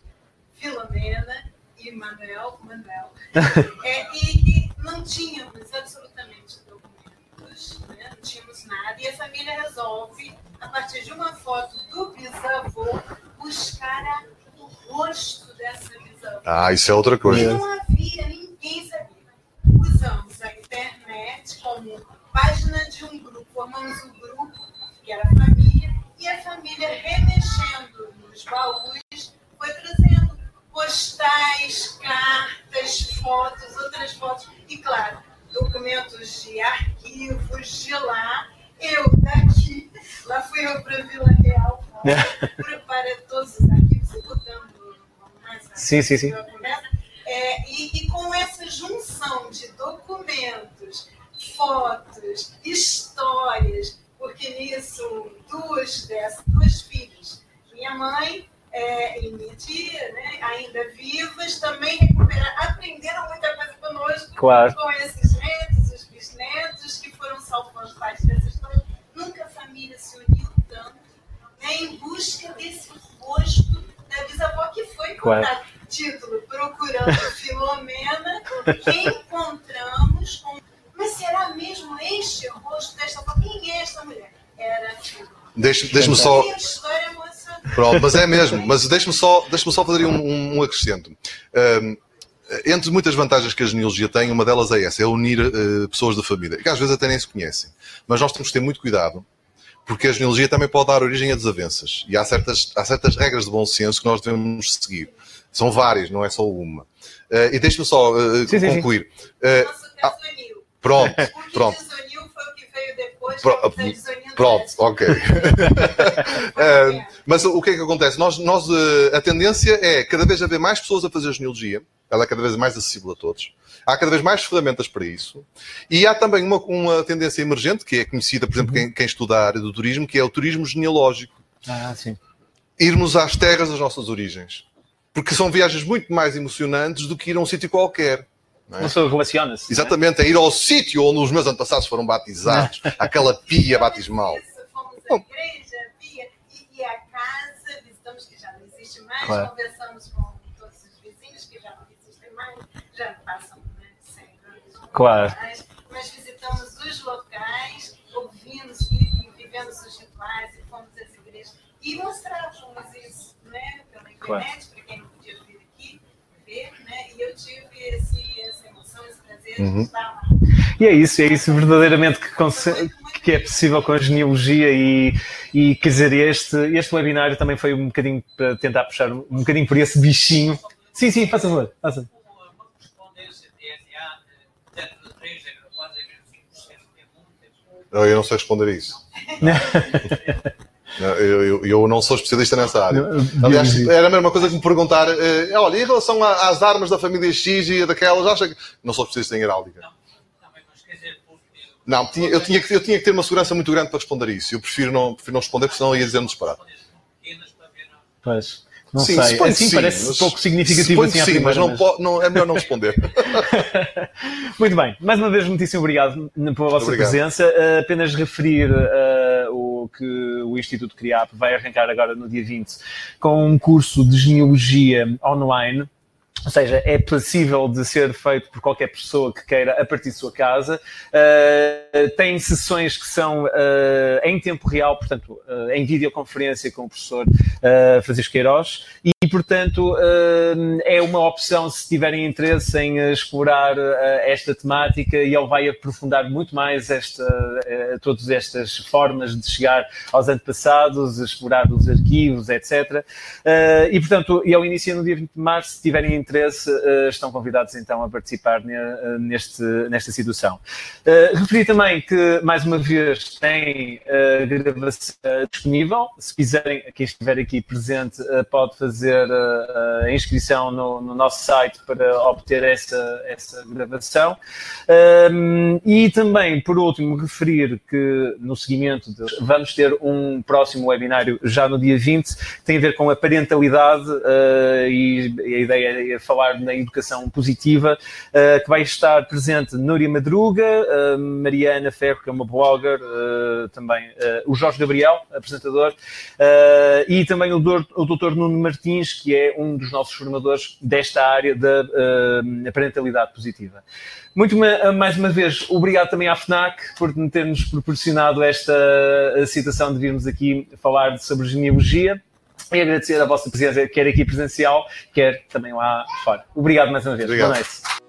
Filomena e Manuel, Manuel. É, e que não tínhamos absolutamente documentos, né? não tínhamos nada, e a família resolve, a partir de uma foto do bisavô, buscar a- o rosto dessa bisavó. Ah, isso é outra E coisa. não havia, ninguém sabia. Usamos a internet como página de um grupo, formamos um grupo, que era a família, e a família remexendo nos baús, foi trazendo postais, cartas, fotos, outras fotos, e claro, documentos de arquivos de lá, eu daqui, lá fui eu para Vila Real, para, todos os arquivos, e botando mais Sim, sim, sim. É, e, e com essa junção de documentos, fotos, histórias, porque nisso duas dessas, duas filhas, minha mãe é, e minha tia, né, ainda vivas, também recuperaram, aprenderam muita coisa conosco Claro. com esses netos, os bisnetos, que foram salvando parte dessa história. Nunca a família se uniu tanto né, em busca desse rosto da bisavó que foi Claro. encontrado. Título, Procurando Filomena, encontramos com... Mas será mesmo este o rosto desta? Quem é esta mulher? Era Filomena. Deixa- Deixa-me só. Emocionante. Pronto, mas é mesmo. Mas deixe-me só, deixe só fazer um, um- um acrescento. Ahm, entre muitas vantagens que a genealogia tem, uma delas é essa, é unir eh, pessoas da família, que às vezes até nem se conhecem. Mas nós temos que ter muito cuidado, porque a genealogia também pode dar origem a desavenças. E há certas, há certas regras de bom senso que nós devemos seguir. São várias, não é só uma. Eh, e deixe-me só eh, Sim, sim, sim. concluir. Eh, Nosso desuniu. pronto, pronto. desuniu foi o que veio depois. Pro- que está desunindo Pronto, ok. Ah, mas o que é que acontece? Nós, nós, eh, a tendência é cada vez haver mais pessoas a fazer genealogia, ela é cada vez mais acessível a todos. Há cada vez mais ferramentas para isso. E há também uma, uma tendência emergente, que é conhecida, por exemplo, quem, quem estuda a área do turismo, que é o turismo genealógico. Ah, sim. Irmos às terras das nossas origens. Porque são viagens muito mais emocionantes do que ir a um sítio qualquer. não é? Pessoa relaciona-se. é? Exatamente, é ir ao sítio onde os meus antepassados foram batizados, aquela pia batismal. Fomos à igreja, via, e, e a casa, visitamos que já não existe mais, Claro. conversamos com todos os vizinhos que já não existem mais, já passam né, 100 anos. Claro. Mas, mas visitamos os locais, ouvimos e, vivemos os rituais e fomos às igrejas. E mostrávamos isso né, pela internet, para Uhum. E é isso, é isso verdadeiramente que, que é possível com a genealogia e, e quer dizer, este, este webinário também foi um bocadinho para tentar puxar um bocadinho por esse bichinho. Sim, sim, faz favor. Faça. Uma, uma correspondência DNA de- dentro de 3, quase 25%, muitas. Eu não sei responder a isso. Não, Eu, eu- eu não sou especialista nessa área. Aliás, era a mesma coisa que me perguntar: eh, olha, em relação a- às armas da família X e daquelas, acha que. Não sou especialista em heráldica. Não, também, mas dizer, porque. Não, tinha- eu, tinha que, eu tinha que ter uma segurança muito grande para responder isso. Eu prefiro não, prefiro não responder, porque senão ia dizer disparate. Pequenas para ver. não. Pois. Não Sim, sei, assim sim, parece mas- pouco significativo assim à sim, primeira, mas não, po- não- é melhor não responder. Muito bem, mais uma vez muitíssimo obrigado pela vossa Obrigado. presença. Uh, apenas referir uh, o que o Instituto CRIAP vai arrancar agora no dia 20 com um curso de genealogia online. Ou seja, é possível de ser feito por qualquer pessoa que queira a partir de sua casa. Uh, tem sessões que são uh, em tempo real, portanto, uh, em videoconferência com o professor Francisco Queiroz. E, portanto, é uma opção se tiverem interesse em explorar esta temática e ele vai aprofundar muito mais esta, todas estas formas de chegar aos antepassados, explorar os arquivos, etc. E, portanto, ele inicia no dia 20 de março. Se tiverem interesse, uh, estão convidados então a participar uh, neste, nesta situação. Uh, referi também que, mais uma vez, tem gravação disponível. Se quiserem, quem estiver aqui presente pode fazer a inscrição no, no nosso site para obter essa, essa gravação. Um, e também, por último, referir que no seguimento de, vamos ter um próximo webinário já no dia 20, que tem a ver com a parentalidade e a ideia é falar na educação positiva, uh, que vai estar presente Núria Madruga, uh, Mariana Ferro, que é uma blogger, uh, também o Jorge Gabriel, apresentador, e também o doutor, o doutor Nuno Martins, que é um dos nossos formadores desta área da parentalidade positiva. Muito ma- mais uma vez, obrigado também à FNAC por me ter-nos proporcionado esta situação de virmos aqui falar sobre genealogia e agradecer a vossa presença, quer aqui presencial, quer também lá fora. Obrigado mais uma vez. Obrigado. Boa noite.